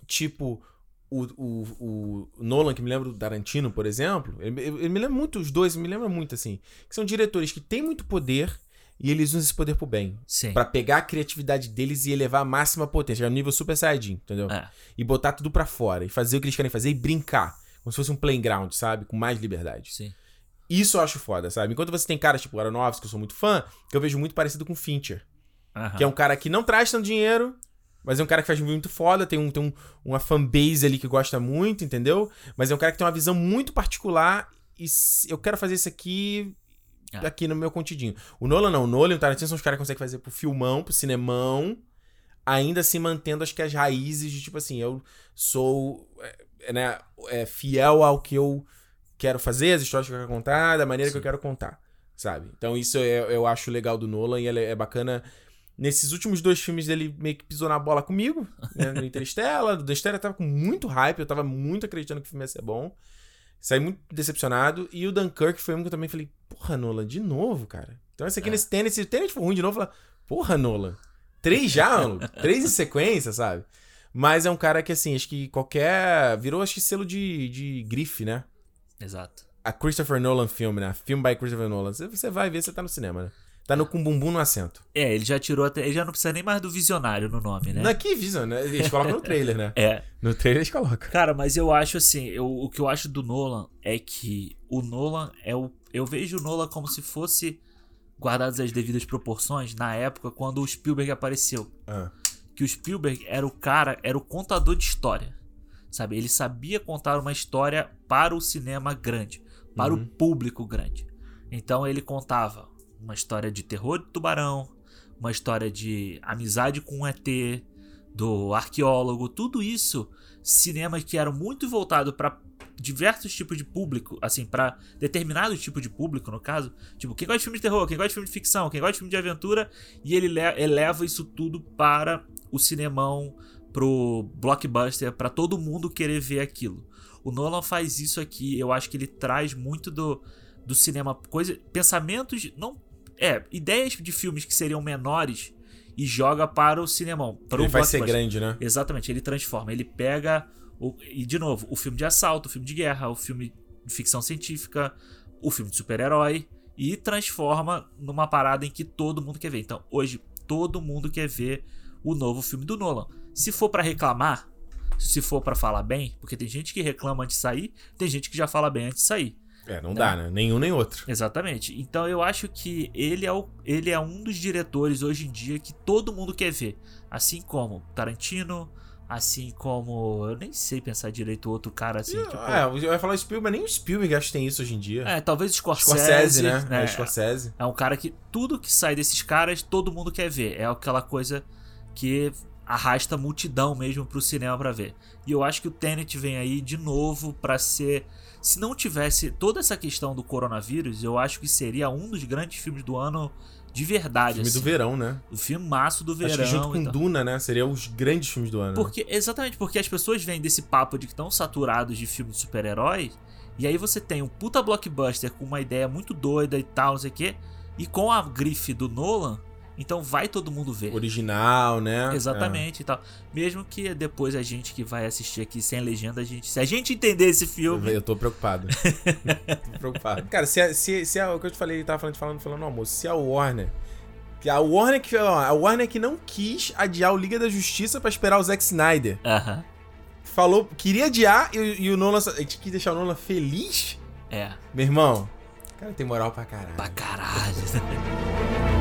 tipo o, o, o Nolan, que me lembra do Tarantino, por exemplo. Ele, ele me lembra muito, os dois me lembra muito, assim. Que são diretores que têm muito poder e eles usam esse poder pro bem. Sim. Pra pegar a criatividade deles e elevar a máxima potência, é o nível Super Saiyajin, entendeu? É. E botar tudo pra fora e fazer o que eles querem fazer e brincar. Como se fosse um playground, sabe? Com mais liberdade. Sim. Isso eu acho foda, sabe? Enquanto você tem caras tipo o Aronofsky, que eu sou muito fã, que eu vejo muito parecido com o Fincher. Aham. Que é um cara que não traz tanto dinheiro, mas é um cara que faz muito foda, tem, um, tem um, uma fanbase ali que gosta muito, entendeu? Mas é um cara que tem uma visão muito particular e eu quero fazer isso aqui É. aqui no meu contidinho. O Nolan não, o Nolan e o Tarantino são os caras que conseguem fazer pro filmão, pro cinemão, ainda se mantendo acho que as raízes de tipo assim, eu sou é, né, é, fiel ao que eu quero fazer, as histórias que eu quero contar, da maneira que eu Sim. quero contar, sabe? Então isso é- eu acho legal do Nolan e ele é bacana Nesses últimos dois filmes dele meio que pisou na bola comigo, né? No Interstellar, do Interstellar eu tava com muito hype, eu tava muito acreditando que o filme ia ser bom. Saí muito decepcionado. E o Dunkirk foi um que eu também falei, porra, Nolan, de novo, cara. Então esse aqui É. nesse tênis, se o tênis for ruim de novo, eu falo, porra, Nolan. Três já? Três em sequência, sabe? Mas é um cara que, assim, acho que qualquer. Virou, acho que selo de, de grife, né? Exato. A Christopher Nolan filme, né? Film by Christopher Nolan. Você vai ver, você tá no cinema, né? Tá no com bumbum no assento. É, ele já tirou até. Ele já não precisa nem mais do visionário no nome, né? Não, que visão, né? Eles colocam no trailer, né? É. No trailer eles colocam. Cara, mas eu acho assim, eu, o que eu acho do Nolan é que o Nolan é o. Eu vejo o Nolan como se fosse, guardadas as devidas proporções, na época quando o Spielberg apareceu. Ah, Que o Spielberg era o cara, era o contador de história. Sabe? Ele sabia contar uma história para o cinema grande, para Uhum. o público grande. Então ele contava uma história de terror de tubarão, uma história de amizade com um ET, do arqueólogo, tudo isso, cinemas que eram muito voltados para diversos tipos de público, assim, para determinado tipo de público, no caso, tipo, quem gosta de filme de terror, quem gosta de filme de ficção, quem gosta de filme de aventura, e ele le- eleva isso tudo para o cinemão, pro blockbuster, para todo mundo querer ver aquilo. O Nolan faz isso aqui, eu acho que ele traz muito do, do cinema, coisa, pensamentos, não, é, ideias de filmes que seriam menores e joga para o cinemão, para ele o vai ser grande, né? Exatamente, ele transforma, ele pega o, e de novo, o filme de assalto, o filme de guerra, o filme de ficção científica, o filme de super-herói e transforma numa parada em que todo mundo quer ver. Então, hoje, todo mundo quer ver o novo filme do Nolan. Se for para reclamar, se for para falar bem, porque tem gente que reclama antes de sair, tem gente que já fala bem antes de sair. É, não né? dá, né? Nenhum nem outro. Exatamente. Então eu acho que ele é, o, ele é um dos diretores hoje em dia que todo mundo quer ver. Assim como Tarantino, assim como. Eu nem sei pensar direito outro cara assim. tipo, é, eu ia falar Spielberg, nem o Spielberg acho que tem isso hoje em dia. É, talvez Scorsese. Scorsese, né? É, é, Scorsese. É um cara que tudo que sai desses caras, todo mundo quer ver. É aquela coisa que arrasta multidão mesmo pro cinema para ver. E eu acho que o Tenet vem aí de novo para ser. Se não tivesse toda essa questão do coronavírus, eu acho que seria um dos grandes filmes do ano de verdade. Filme assim. do verão, né? O filme maço do verão. Acho que junto com Duna, né? Seria os grandes filmes do ano. Porque, exatamente, porque as pessoas vêm desse papo de que estão saturados de filmes de super-heróis. E aí você tem um puta blockbuster com uma ideia muito doida e tal, não sei o quê. E com a grife do Nolan, então vai todo mundo ver. Original, né? Exatamente é. e tal. Mesmo que depois a gente que vai assistir aqui sem legenda, a gente, se a gente entender esse filme. Eu tô preocupado. tô preocupado. Cara, se, a, se, se a, o que eu te falei, tava falando, falando, falando no almoço, se a Warner. A Warner que, a Warner que não quis adiar o Liga da Justiça para esperar o Zack Snyder. Aham. Uh -huh. Falou, queria adiar e, e o Nolan. A gente quis deixar o Nolan feliz. É. Meu irmão, cara tem moral pra caralho. Pra caralho.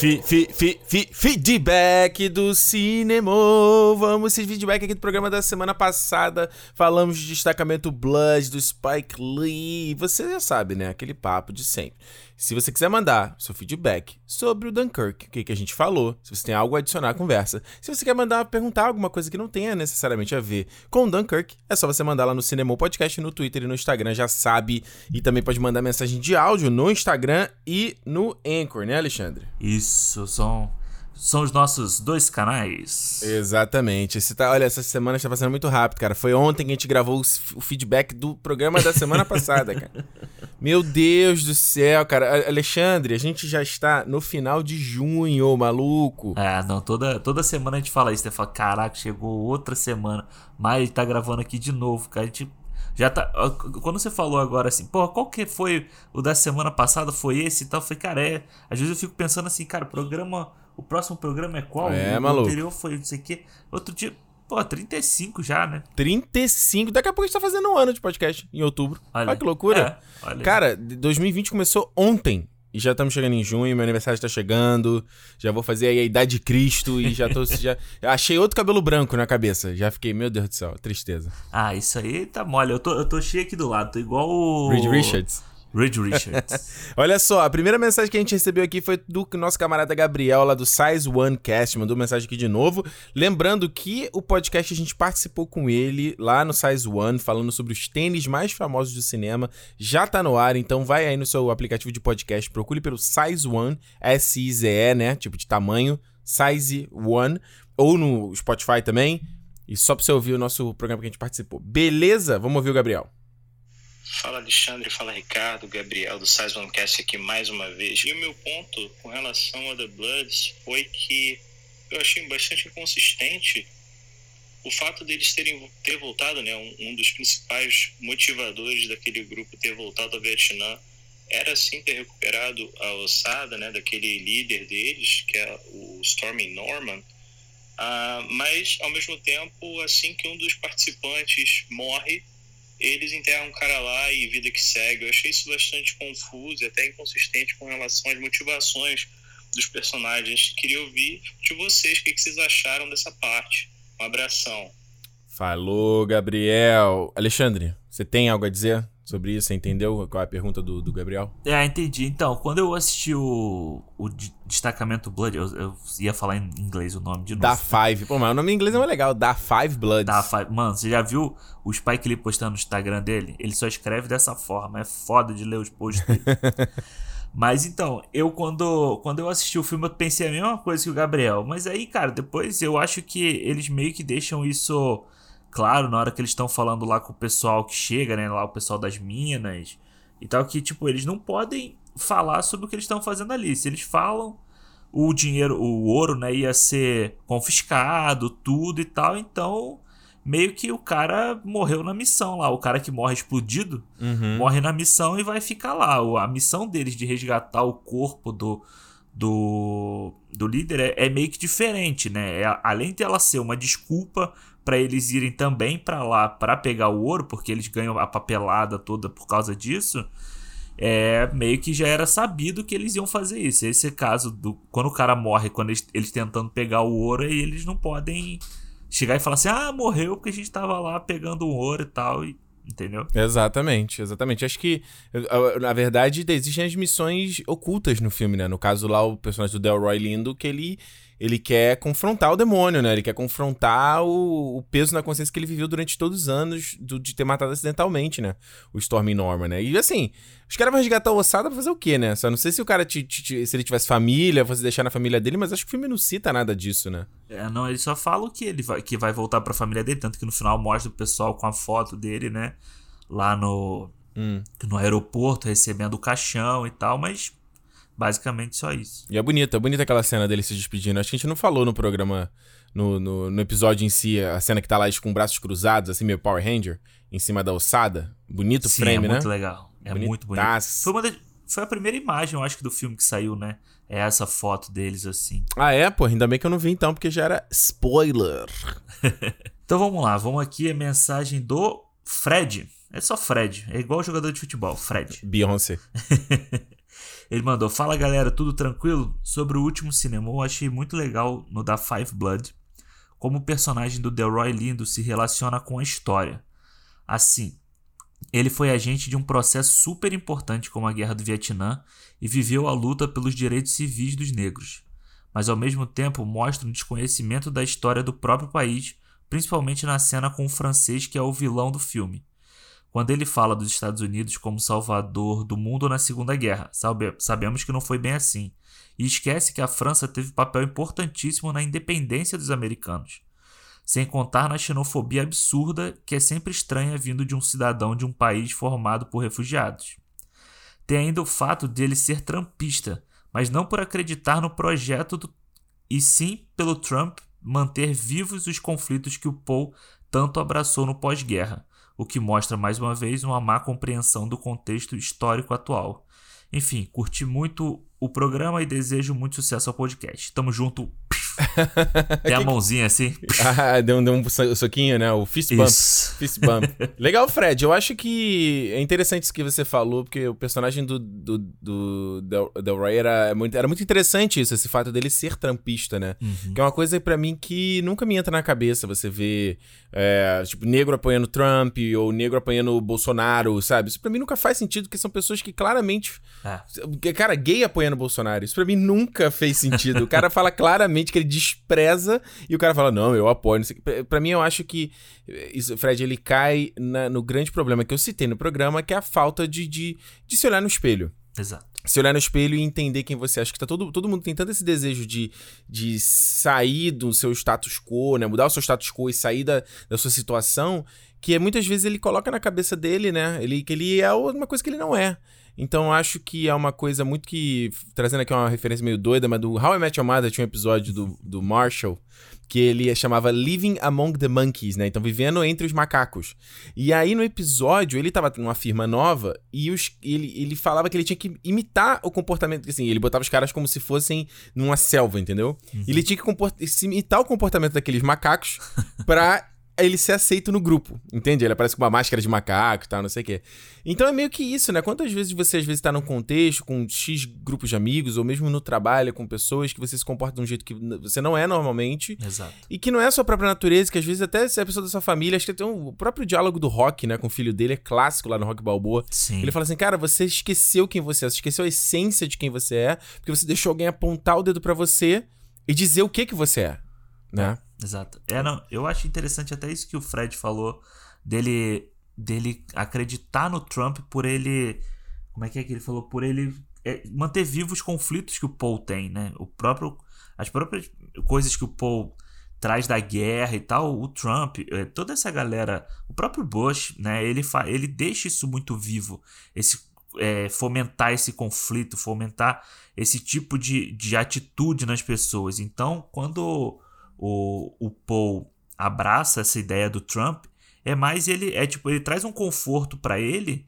Fi, fi, fi, fi, feedback do cinema. Vamos esse feedback aqui do programa da semana passada. Falamos de destacamento Blood do Spike Lee. Você já sabe, né? Aquele papo de sempre. Se você quiser mandar seu feedback sobre o Dunkirk, o que, que a gente falou, se você tem algo a adicionar à conversa, se você quer mandar perguntar alguma coisa que não tenha necessariamente a ver com o Dunkirk, é só você mandar lá no Cinema Podcast, no Twitter e no Instagram, já sabe. E também pode mandar mensagem de áudio no Instagram e no Anchor, né, Alexandre? Isso, são são os nossos dois canais. Exatamente. Esse tá, olha, essa semana está passando muito rápido, cara. Foi ontem que a gente gravou o feedback do programa da semana passada, cara. Meu Deus do céu, cara. Alexandre, a gente já está no final de junho, maluco. É, não, toda, toda semana a gente fala isso. Você fala, caraca, chegou outra semana. Mas tá gravando aqui de novo, cara. A gente já tá. Quando você falou agora assim, pô, qual que foi o da semana passada? Foi esse e tal? Eu falei, cara, é. Às vezes eu fico pensando assim, cara, programa o próximo programa é qual? É, o maluco. anterior foi não sei o quê. Outro dia. Pô, 35 já, né? 35. Daqui a pouco a gente tá fazendo um ano de podcast, em outubro. Olha, olha que loucura. É, olha Cara, 2020 começou ontem. E já estamos chegando em junho, meu aniversário está chegando. Já vou fazer aí a idade de Cristo e já tô. já, achei outro cabelo branco na cabeça. Já fiquei, meu Deus do céu, tristeza. Ah, isso aí tá mole. Eu tô, eu tô cheio aqui do lado, tô igual o. Reed Richards. Reed Richards. Olha só, a primeira mensagem que a gente recebeu aqui foi do nosso camarada Gabriel, lá do Size One Cast, mandou mensagem aqui de novo. Lembrando que o podcast a gente participou com ele lá no Size One, falando sobre os tênis mais famosos do cinema. Já tá no ar, então vai aí no seu aplicativo de podcast, procure pelo Size One, S-I-Z-E, né? Tipo de tamanho, Size One, ou no Spotify também. E só pra você ouvir o nosso programa que a gente participou. Beleza? Vamos ouvir o Gabriel. Fala Alexandre, fala Ricardo, Gabriel do Size Cast aqui mais uma vez. E o meu ponto com relação a The Bloods foi que eu achei bastante inconsistente o fato deles terem ter voltado, né, um, um dos principais motivadores daquele grupo ter voltado ao Vietnã era sim ter recuperado a ossada, né, daquele líder deles, que é o Stormy Norman, uh, mas ao mesmo tempo, assim que um dos participantes morre, eles enterram um cara lá e vida que segue. Eu achei isso bastante confuso e até inconsistente com relação às motivações dos personagens. Queria ouvir de vocês o que vocês acharam dessa parte. Um abração. Falou, Gabriel. Alexandre, você tem algo a dizer? Sobre isso? Você entendeu qual é a pergunta do, do Gabriel? É, entendi. Então, quando eu assisti o, o Destacamento Blood, eu, eu ia falar em inglês o nome de novo. Da Five. Pô, mas o nome em inglês é mais legal. Da Five Bloods. Da Five. Mano, você já viu o Spike Lee postando no Instagram dele? Ele só escreve dessa forma. É foda de ler os posts dele. Mas então, eu quando, quando eu assisti o filme, eu pensei a mesma coisa que o Gabriel. Mas aí, cara, depois eu acho que eles meio que deixam isso claro na hora que eles estão falando lá com o pessoal que chega, né? Lá o pessoal das minas e tal, que, tipo, eles não podem falar sobre o que eles estão fazendo ali. Se eles falam, o dinheiro, o ouro, né, ia ser confiscado, tudo e tal, então meio que o cara morreu na missão lá. O cara que morre explodido Uhum. morre na missão e vai ficar lá. A missão deles de resgatar o corpo do, do, do líder é, é meio que diferente, né? É, além de ela ser uma desculpa para eles irem também para lá para pegar o ouro, porque eles ganham a papelada toda por causa disso. É meio que já era sabido que eles iam fazer isso. Esse caso do quando o cara morre, quando eles, eles tentando pegar o ouro, aí eles não podem chegar e falar assim: "Ah, morreu porque a gente tava lá pegando o ouro e tal", e, entendeu? Exatamente, exatamente. Acho que, na verdade, existem as missões ocultas no filme, né? No caso lá, o personagem do Delroy Lindo, que ele, ele quer confrontar o demônio, né? Ele quer confrontar o, o peso na consciência que ele viveu durante todos os anos do- de ter matado acidentalmente, né? O Stormy Norman, né? E assim, os caras vão resgatar o Ossada pra fazer o quê, né? Só não sei se o cara, te- te- te- se ele tivesse família, fosse deixar na família dele, mas acho que o filme não cita nada disso, né? É, não, ele só fala que ele vai, que vai voltar pra família dele, tanto que no final mostra o pessoal com a foto dele, né? Lá no, Hum. no aeroporto, recebendo o caixão e tal, mas basicamente só isso. E é bonita, é bonita aquela cena dele se despedindo. Acho que a gente não falou no programa, no, no, no episódio em si, a cena que tá lá com braços cruzados, assim, meio Power Ranger, em cima da ossada. Bonito Sim, frame, é né? muito legal. É muito bonito. Foi, uma das- foi a primeira imagem, eu acho, que do filme que saiu, né? É essa foto deles assim. Ah, é? Pô, ainda bem que eu não vi então, porque já era spoiler. Então vamos lá, vamos aqui a mensagem do Fred. É só Fred, é igual jogador de futebol, Fred. Beyoncé. Ele mandou: Fala galera, tudo tranquilo? Sobre o último cinema, eu achei muito legal no da Five Blood como o personagem do Delroy Lindo se relaciona com a história. Assim, ele foi agente de um processo super importante como a Guerra do Vietnã e viveu a luta pelos direitos civis dos negros, mas ao mesmo tempo mostra um desconhecimento da história do próprio país, principalmente na cena com o francês que é o vilão do filme. Quando ele fala dos Estados Unidos como salvador do mundo na Segunda Guerra, sabe- sabemos que não foi bem assim. E esquece que a França teve papel importantíssimo na independência dos americanos. Sem contar na xenofobia absurda que é sempre estranha vindo de um cidadão de um país formado por refugiados. Tem ainda o fato de ele ser trumpista, mas não por acreditar no projeto do... e sim pelo Trump manter vivos os conflitos que o Paul tanto abraçou no pós-guerra, o que mostra mais uma vez uma má compreensão do contexto histórico atual. Enfim, curti muito o programa e desejo muito sucesso ao podcast. Tamo junto. Tem a mãozinha assim. ah, deu, deu um so- soquinho, né? O fist bump. Isso. Fist bump. Legal, Fred. Eu acho que é interessante isso que você falou, porque o personagem do, do, do Del, Delroy era é muito, era muito interessante isso, esse fato dele ser trampista, né? Uhum. Que é uma coisa pra mim que nunca me entra na cabeça. Você vê, é, tipo, negro apoiando Trump ou negro apoiando Bolsonaro, sabe? Isso pra mim nunca faz sentido, porque são pessoas que claramente. É. Cara, gay apoiando o Bolsonaro. Isso pra mim nunca fez sentido. O cara fala claramente que ele despreza e o cara fala, não, eu apoio. Pra- Pra mim, eu acho que isso, Fred, ele cai na- no grande problema que eu citei no programa, que é a falta de, de, de se olhar no espelho Exato. se olhar no espelho e entender quem você. Acho que tá todo, todo mundo tem tanto esse desejo de, de sair do seu status quo, né? Mudar o seu status quo e sair da, da sua situação, que é, muitas vezes ele coloca na cabeça dele, né? Ele, que ele é uma coisa que ele não é. Então acho que é uma coisa muito que. Trazendo aqui uma referência meio doida, mas do How I Met Your Mother tinha um episódio do, do Marshall que ele chamava Living Among the Monkeys, né? Então, vivendo entre os macacos. E aí, no episódio, ele tava numa firma nova e os, ele, ele falava que ele tinha que imitar o comportamento. Assim, ele botava os caras como se fossem numa selva, entendeu? E ele tinha que imitar o comportamento daqueles macacos pra ele ser aceito no grupo, entende? Ele aparece com uma máscara de macaco e tal, não sei o quê. Então é meio que isso, né? Quantas vezes você às vezes tá num contexto com X grupos de amigos, ou mesmo no trabalho com pessoas que você se comporta de um jeito que você não é normalmente, Exato. e que não é a sua própria natureza, que às vezes até se é a pessoa da sua família, acho que tem um, o próprio diálogo do Rock, né, com o filho dele, é clássico lá no Rock Balboa. Sim. Ele fala assim, cara, você esqueceu quem você é, você esqueceu a essência de quem você é, porque você deixou alguém apontar o dedo pra você e dizer o que que você é, né? Exato. É, não, eu acho interessante até isso que o Fred falou dele dele acreditar no Trump por ele como é que é que ele falou por ele é, manter vivos os conflitos que o Paul tem, né? O próprio, as próprias coisas que o Paul traz da guerra e tal, o Trump, é, toda essa galera, o próprio Bush, né? Ele, fa, ele deixa isso muito vivo, esse é, fomentar esse conflito, fomentar esse tipo de, de atitude nas pessoas. Então, quando o, o Paul abraça essa ideia do Trump, é mais ele é tipo ele traz um conforto para ele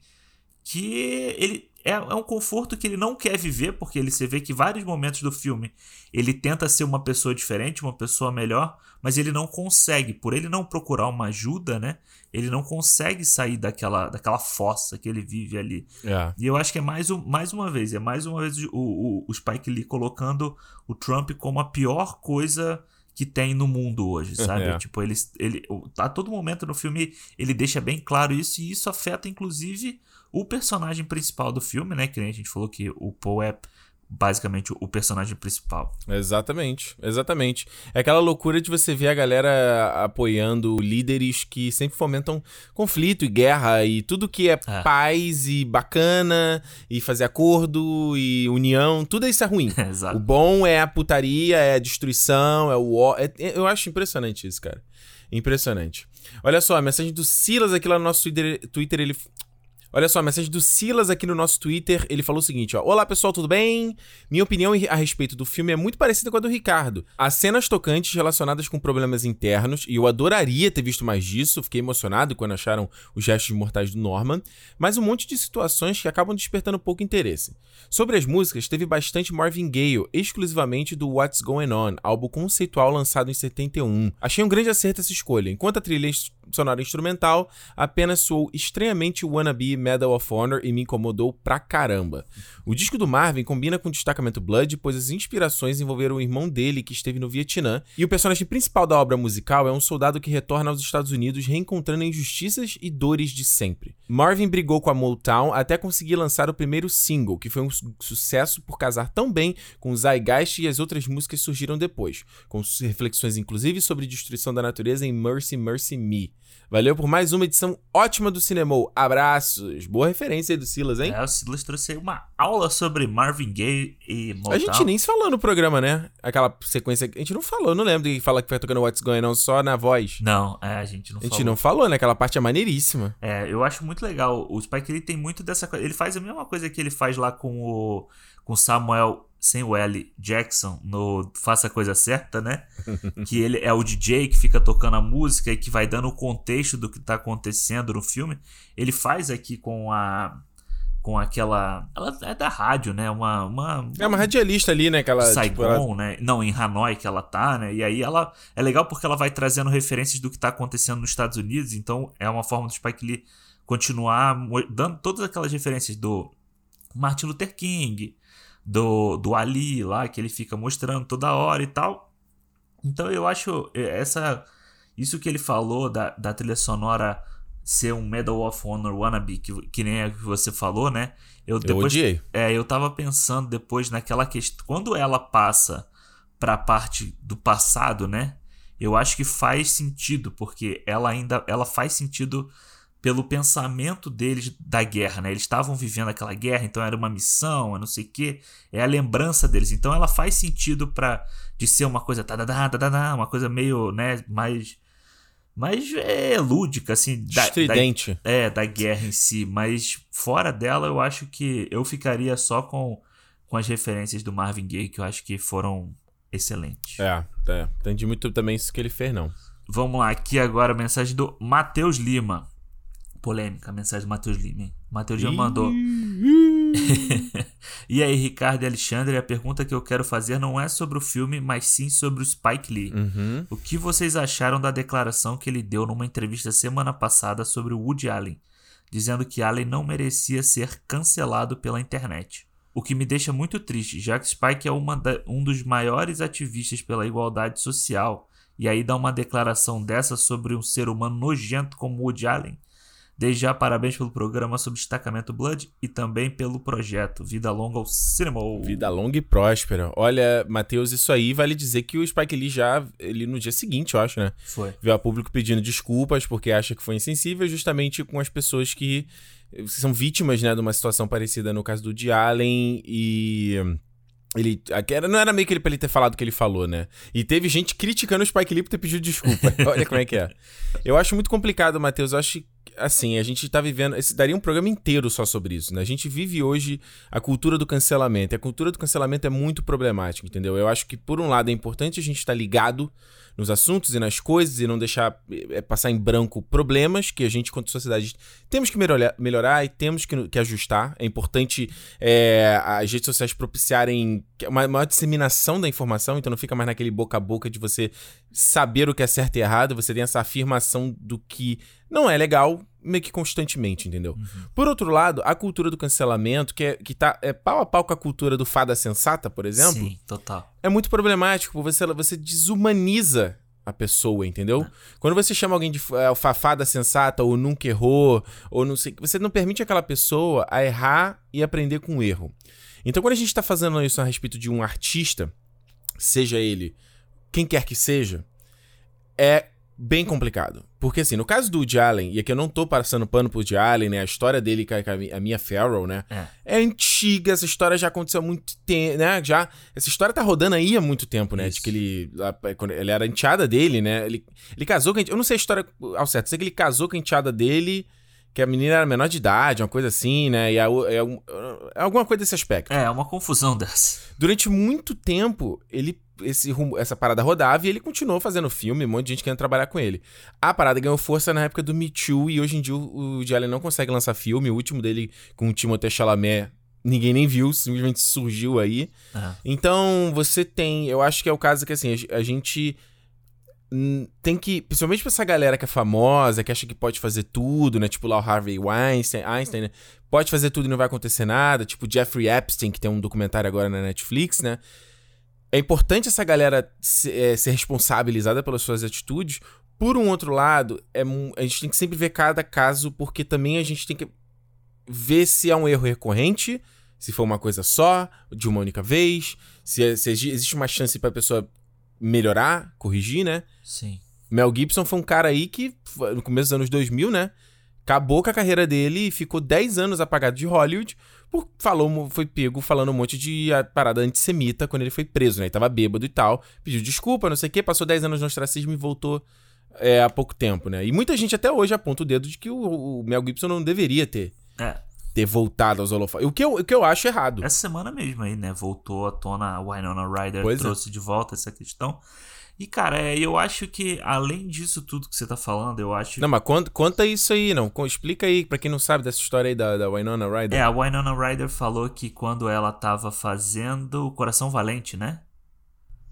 que ele é, é, um conforto que ele não quer viver, porque ele se vê que vários momentos do filme ele tenta ser uma pessoa diferente, uma pessoa melhor, mas ele não consegue. Por ele não procurar uma ajuda, né? Ele não consegue sair daquela, daquela fossa que ele vive ali. É. E eu acho que é mais, um, mais uma vez, é mais uma vez o, o, o Spike Lee colocando o Trump como a pior coisa que tem no mundo hoje, sabe? É. Tipo, ele, ele a todo momento no filme ele deixa bem claro isso e isso afeta inclusive o personagem principal do filme, né? Que nem a gente falou que o Paul é basicamente o personagem principal. Exatamente, exatamente. É aquela loucura de você ver a galera apoiando líderes que sempre fomentam conflito e guerra e tudo que é, É. paz e bacana e fazer acordo e união, tudo isso é ruim. O Exato. bom é a putaria, é a destruição, é o. é- é- eu acho impressionante isso, cara. Impressionante. Olha só, a mensagem do Silas aqui lá no nosso Twitter, Twitter ele. Olha só, a mensagem do Silas aqui no nosso Twitter, ele falou o seguinte, ó. Olá, pessoal, tudo bem? Minha opinião a respeito do filme é muito parecida com a do Ricardo. Há cenas tocantes relacionadas com problemas internos, e eu adoraria ter visto mais disso, fiquei emocionado quando acharam os gestos mortais do Norman, mas um monte de situações que acabam despertando pouco interesse. Sobre as músicas, teve bastante Marvin Gaye, exclusivamente do What's Going On, álbum conceitual lançado em 71. Achei um grande acerto essa escolha, enquanto a trilha sonora instrumental apenas soou estranhamente wannabe Medal of Honor e me incomodou pra caramba. O disco do Marvin combina com o destacamento Blood, pois as inspirações envolveram o irmão dele que esteve no Vietnã, e o personagem principal da obra musical é um soldado que retorna aos Estados Unidos reencontrando injustiças e dores de sempre. Marvin brigou com a Motown até conseguir lançar o primeiro single, que foi um su- sucesso por casar tão bem com o e as outras músicas surgiram depois, com reflexões inclusive sobre destruição da natureza em Mercy Mercy Me. Valeu por mais uma edição ótima do Cinemou. Abraços. Boa referência aí do Silas, hein? É, o Silas trouxe uma aula sobre Marvin Gaye e Motown. A gente nem se falou no programa, né? Aquela sequência. A gente não falou, não lembro de que fala que vai tocando What's Going On só na voz. Não, é, a gente não A gente falou. não falou, né? Aquela parte é maneiríssima. É, eu acho muito legal. O Spike ele tem muito dessa coisa. Ele faz a mesma coisa que ele faz lá com o com Samuel sem o L Jackson no Faça a Coisa Certa, né? que ele é o DJ que fica tocando a música e que vai dando o contexto do que tá acontecendo no filme. Ele faz aqui com a com aquela ela é da rádio, né? Uma uma É uma radialista ali, né? Aquela. Saigon, tipo, ela- né? Não, em Hanoi que ela tá, né? E aí ela é legal porque ela vai trazendo referências do que tá acontecendo nos Estados Unidos, então é uma forma do Spike Lee continuar dando todas aquelas referências do Martin Luther King, do, do Ali lá, que ele fica mostrando toda hora e tal. Então eu acho eh, essa isso que ele falou da, da trilha sonora ser um Medal of Honor wannabe, que, que nem a que você falou, né? Eu Eu depois odiei. é, eu tava pensando depois naquela questão. Quando ela passa pra parte do passado, né? Eu acho que faz sentido, porque ela ainda ela faz sentido pelo pensamento deles da guerra, né? Eles estavam vivendo aquela guerra, então era uma missão, não sei o quê. É a lembrança deles. Então ela faz sentido para de ser uma coisa tadadá, tadadá, uma coisa meio, né, mais mais é, lúdica assim, da, da, Estridente. é, da guerra em si, mas fora dela eu acho que eu ficaria só com, com as referências do Marvin Gaye, que eu acho que foram excelentes. É, é. Entendi muito também isso que ele fez, não. Vamos lá, aqui agora a mensagem do Matheus Lima. Polêmica, a mensagem do Matheus Lima? Matheus Lima mandou. e aí, Ricardo e Alexandre, a pergunta que eu quero fazer não é sobre o filme, mas sim sobre o Spike Lee. Uhum. O que vocês acharam da declaração que ele deu numa entrevista semana passada sobre o Woody Allen, dizendo que Allen não merecia ser cancelado pela internet? O que me deixa muito triste, já que Spike é da- um dos maiores ativistas pela igualdade social, e aí dá uma declaração dessa sobre um ser humano nojento como Woody Allen. Desde já, parabéns pelo programa sobre destacamento Blood e também pelo projeto Vida Longa ao Cinema. Vida longa e próspera. Olha, Matheus, isso aí vale dizer que o Spike Lee já, ele no dia seguinte, eu acho, né? Foi. Veio a público pedindo desculpas porque acha que foi insensível justamente com as pessoas que são vítimas, né, de uma situação parecida no caso do Woody Allen e... Ele. Não era meio que ele pra ele ter falado o que ele falou, né? E teve gente criticando o Spike Lee por ter pedido desculpa. Olha como é que é. Eu acho muito complicado, Matheus. Eu acho que, assim, a gente tá vivendo. Esse daria um programa inteiro só sobre isso, né? A gente vive hoje a cultura do cancelamento. E a cultura do cancelamento é muito problemática, entendeu? Eu acho que, por um lado, é importante a gente estar tá ligado nos assuntos e nas coisas e não deixar é, passar em branco problemas que a gente, quanto sociedade, temos que melhorar, melhorar e temos que, que ajustar. É importante é, as redes sociais propiciarem uma maior disseminação da informação, então não fica mais naquele boca a boca de você saber o que é certo e errado, você tem essa afirmação do que não é legal meio que constantemente, entendeu? Uhum. Por outro lado, a cultura do cancelamento, que, é, que tá é, pau a pau com a cultura do fada sensata, por exemplo. Sim, total. É muito problemático, você, você desumaniza a pessoa, entendeu? É. Quando você chama alguém de é, fafada sensata ou nunca errou, ou não sei, você não permite aquela pessoa a errar e aprender com o erro. Então, quando a gente está fazendo isso a respeito de um artista, seja ele quem quer que seja, é bem complicado. Porque, assim, no caso do Woody Allen, e aqui eu não tô passando pano pro Woody Allen, né? A história dele com a, Mia Farrow, né? É. é. antiga, essa história já aconteceu há muito tempo, né? Já, essa história tá rodando aí há muito tempo, né? Isso. De que ele, quando ele era enteada dele, né? Ele, ele casou com a, Eu não sei a história ao certo, sei que ele casou com a enteada dele que a menina era menor de idade, uma coisa assim, né? E é, é, é alguma coisa desse aspecto. É, uma confusão dessa. Durante muito tempo, ele esse essa parada rodava e ele continuou fazendo filme, um monte de gente querendo trabalhar com ele. A parada ganhou força na época do Me Too e hoje em dia o Woody Allen não consegue lançar filme. O último dele com o Timothée Chalamet ninguém nem viu, simplesmente surgiu aí. Uhum. Então você tem, eu acho que é o caso que assim, a gente tem que, principalmente pra essa galera que é famosa, que acha que pode fazer tudo, né? Tipo lá o Harvey Weinstein, Einstein, né? Pode fazer tudo e não vai acontecer nada. Tipo Jeffrey Epstein, que tem um documentário agora na Netflix, né? É importante essa galera ser, é, ser responsabilizada pelas suas atitudes. Por um outro lado, é, a gente tem que sempre ver cada caso, porque também a gente tem que ver se é um erro recorrente, se for uma coisa só, de uma única vez, se, se existe uma chance pra pessoa melhorar, corrigir, né? Sim. Mel Gibson foi um cara aí que, no começo dos anos 2000, né? Acabou com a carreira dele e ficou 10 anos apagado de Hollywood. Por, falou, foi pego falando um monte de parada antissemita quando ele foi preso, né? Ele tava bêbado e tal. Pediu desculpa, não sei o quê. Passou 10 anos no ostracismo e voltou é, há pouco tempo, né? E muita gente até hoje aponta o dedo de que o, o Mel Gibson não deveria ter. É ter voltado aos holofotes. O que, eu, o que eu acho errado. Essa semana mesmo aí, né? Voltou à tona a Winona Ryder, pois é. trouxe é. de volta essa questão. E, cara, é, eu acho que, além disso tudo que você tá falando, eu acho. Não, mas conta, conta isso aí, não. Explica aí, pra quem não sabe dessa história aí da, da Winona Ryder. É, a Winona Ryder falou que quando ela tava fazendo Coração Valente, né?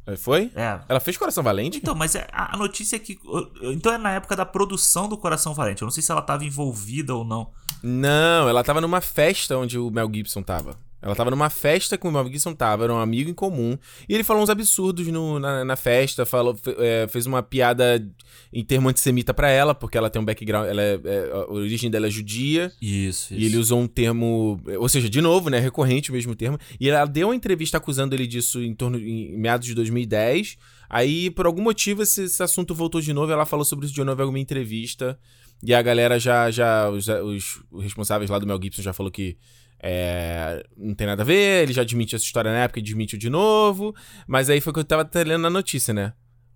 É, foi? É. Ela fez Coração Valente? Então, mas é, a notícia é que. Então é na época da produção do Coração Valente. Eu não sei se ela tava envolvida ou não. Não, ela tava numa festa onde o Mel Gibson tava. Ela tava numa festa com o Mel Gibson tava, era um amigo em comum. E ele falou uns absurdos no, na, na festa, falou, é, fez uma piada em termo antissemita para ela, porque ela tem um background, ela é, é, a origem dela é judia. Isso, isso. E ele usou um termo, ou seja, de novo, né, recorrente o mesmo termo. E ela deu uma entrevista acusando ele disso em torno em meados de 2010. Aí, por algum motivo, esse, esse assunto voltou de novo. Ela falou sobre isso de novo em alguma entrevista. E a galera já, já os, os responsáveis lá do Mel Gibson já falou que é, não tem nada a ver, ele já admitiu essa história na época e admitiu de novo. Mas aí foi o que eu tava lendo na notícia, né?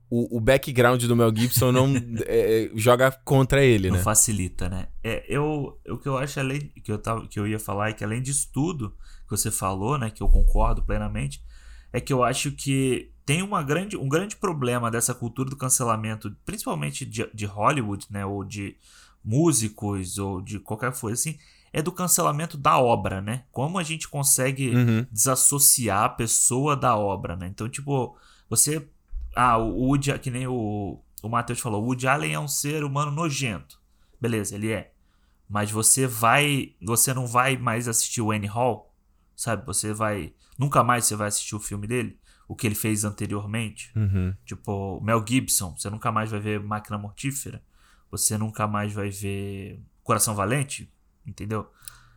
O, o background do Mel Gibson não é, joga contra ele, não né? facilita, né? É, eu, o que eu acho além que eu, tava, que eu ia falar é que além disso tudo que você falou, né? Que eu concordo plenamente, é que eu acho que tem uma grande, um grande problema dessa cultura do cancelamento, principalmente de, de Hollywood, né? Ou de músicos, ou de qualquer coisa assim é do cancelamento da obra, né? Como a gente consegue uhum. desassociar a pessoa da obra, né? Então, tipo, você. Ah, o Woody, que nem o, o Matheus falou, o Woody Allen é um ser humano nojento. Beleza, ele é. Mas você vai. Você não vai mais assistir o Annie Hall, sabe? Você vai. Nunca mais você vai assistir o filme dele. O que ele fez anteriormente. Uhum. Tipo, Mel Gibson. Você nunca mais vai ver Máquina Mortífera. Você nunca mais vai ver Coração Valente, entendeu?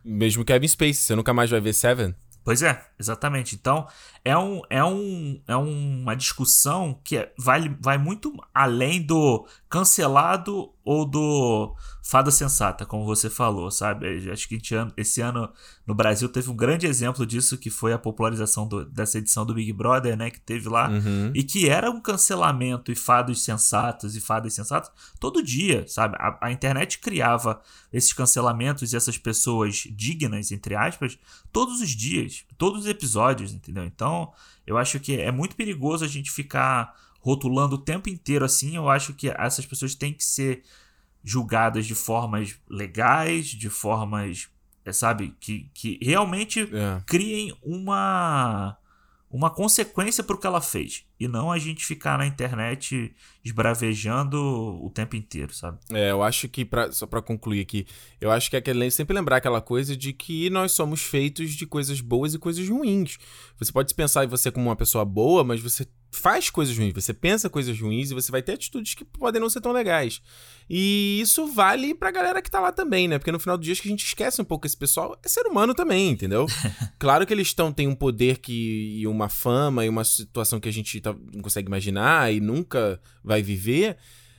Mesmo Kevin Spacey, você nunca mais vai ver Seven? Pois é, exatamente. Então, é, um, é, um, é uma discussão que é, vai, vai muito além do cancelado ou do fada sensata, como você falou, sabe? Acho que esse ano no Brasil teve um grande exemplo disso, que foi a popularização do, dessa edição do Big Brother, né? Que teve lá, Uhum. e que era um cancelamento e fados sensatos e fadas sensatas todo dia, sabe? A, a internet criava esses cancelamentos e essas pessoas dignas, entre aspas, todos os dias, todos os episódios, entendeu? Então, eu acho que é muito perigoso a gente ficar rotulando o tempo inteiro assim. Eu acho que essas pessoas têm que ser julgadas de formas legais, de formas, é, sabe, que, que realmente É. criem uma uma consequência pro que ela fez e não a gente ficar na internet esbravejando o tempo inteiro, sabe? É, eu acho que, pra, só pra concluir aqui, eu acho que é aquele, sempre lembrar aquela coisa de que nós somos feitos de coisas boas e coisas ruins. Você pode pensar em você como uma pessoa boa, mas você faz coisas ruins, você pensa coisas ruins e você vai ter atitudes que podem não ser tão legais. E isso vale pra galera que tá lá também, né? Porque no final do dia acho que a gente esquece um pouco esse pessoal é ser humano também, entendeu? claro que eles estão têm um poder que e uma fama e uma situação que a gente tá- não consegue imaginar e nunca vai viver,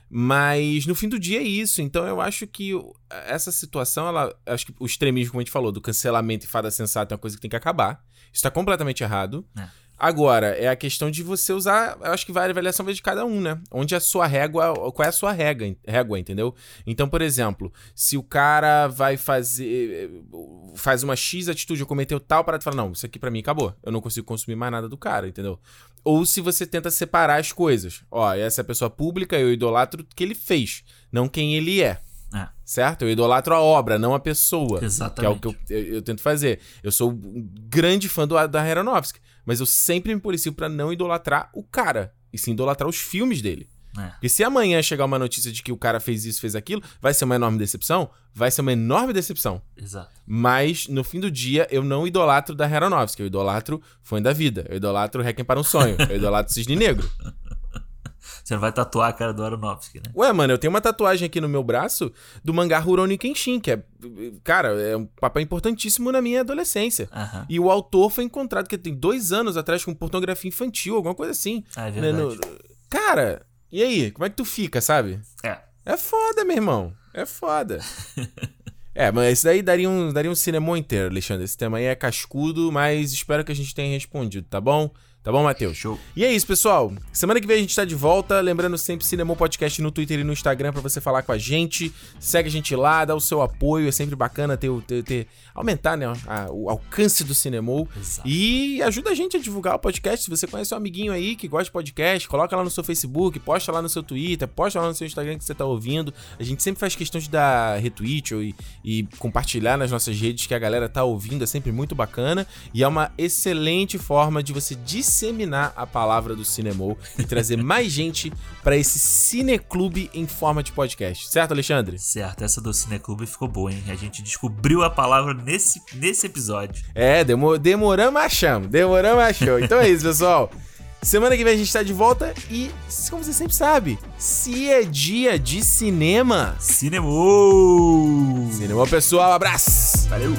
mas no fim do dia é isso. Então eu acho que essa situação, ela. Acho que o extremismo, como a gente falou, do cancelamento e fada sensata é uma coisa que tem que acabar. Isso tá completamente errado. É. Agora, é a questão de você usar. Eu acho que vai a avaliação de cada um, né? Onde a sua régua. Qual é a sua régua, régua, entendeu? Então, por exemplo, se o cara vai fazer. Faz uma X atitude ou cometeu tal para falar, não, isso aqui pra mim acabou. Eu não consigo consumir mais nada do cara, entendeu? Ou se você tenta separar as coisas. Ó, essa é a pessoa pública, eu idolatro o que ele fez, não quem ele é. É. Certo? Eu idolatro a obra, não a pessoa. Que é Exatamente. o que eu, eu, eu tento fazer. Eu sou um grande fã do, da Aronofsky, mas eu sempre me policio pra não idolatrar o cara, e sim idolatrar os filmes dele. É. Porque se amanhã chegar uma notícia de que o cara fez isso, fez aquilo, vai ser uma enorme decepção? Vai ser uma enorme decepção. Exato. Mas, no fim do dia, eu não idolatro da Aronofsky, eu idolatro Fã da Vida, eu idolatro Requiem para um Sonho, eu idolatro Cisne Negro. Você não vai tatuar a cara do Aronofsky, né? Ué, mano, eu tenho uma tatuagem aqui no meu braço do mangá Rurouni Kenshin, que é, cara, é um papel importantíssimo na minha adolescência. E o autor foi encontrado, que tem dois anos atrás, com pornografia infantil, alguma coisa assim. Ah, é Né, verdade. no- Cara, e aí? Como é que tu fica, sabe? É. É foda, meu irmão. É foda. é, mas isso daí daria um, daria um cinema inteiro, Alexandre. Esse tema aí é cascudo, mas espero que a gente tenha respondido, tá bom? Tá bom, Matheus? Show. E é isso, pessoal. Semana que vem a gente tá de volta. Lembrando sempre Cinemon Podcast no Twitter e no Instagram pra você falar com a gente. Segue a gente lá, dá o seu apoio. É sempre bacana ter, ter, ter- aumentar né, a- o alcance do Cinemon. E ajuda a gente a divulgar o podcast. Se você conhece um amiguinho aí que gosta de podcast, coloca lá no seu Facebook, posta lá no seu Twitter, posta lá no seu Instagram que você tá ouvindo. A gente sempre faz questão de dar retweet ou, e, e compartilhar nas nossas redes que a galera tá ouvindo. É sempre muito bacana. E é uma excelente forma de você disseminar a palavra do Cinemol e trazer mais gente pra esse cineclube em forma de podcast. Certo, Alexandre? Certo, essa do Cineclube ficou boa, hein? A gente descobriu a palavra nesse, nesse episódio. É, demo, demoramos achamos, demoramos achou. Então é isso, pessoal. Semana que vem a gente tá de volta e, como você sempre sabe, se é dia de cinema. Cinema! Cinema, pessoal, abraço! Valeu!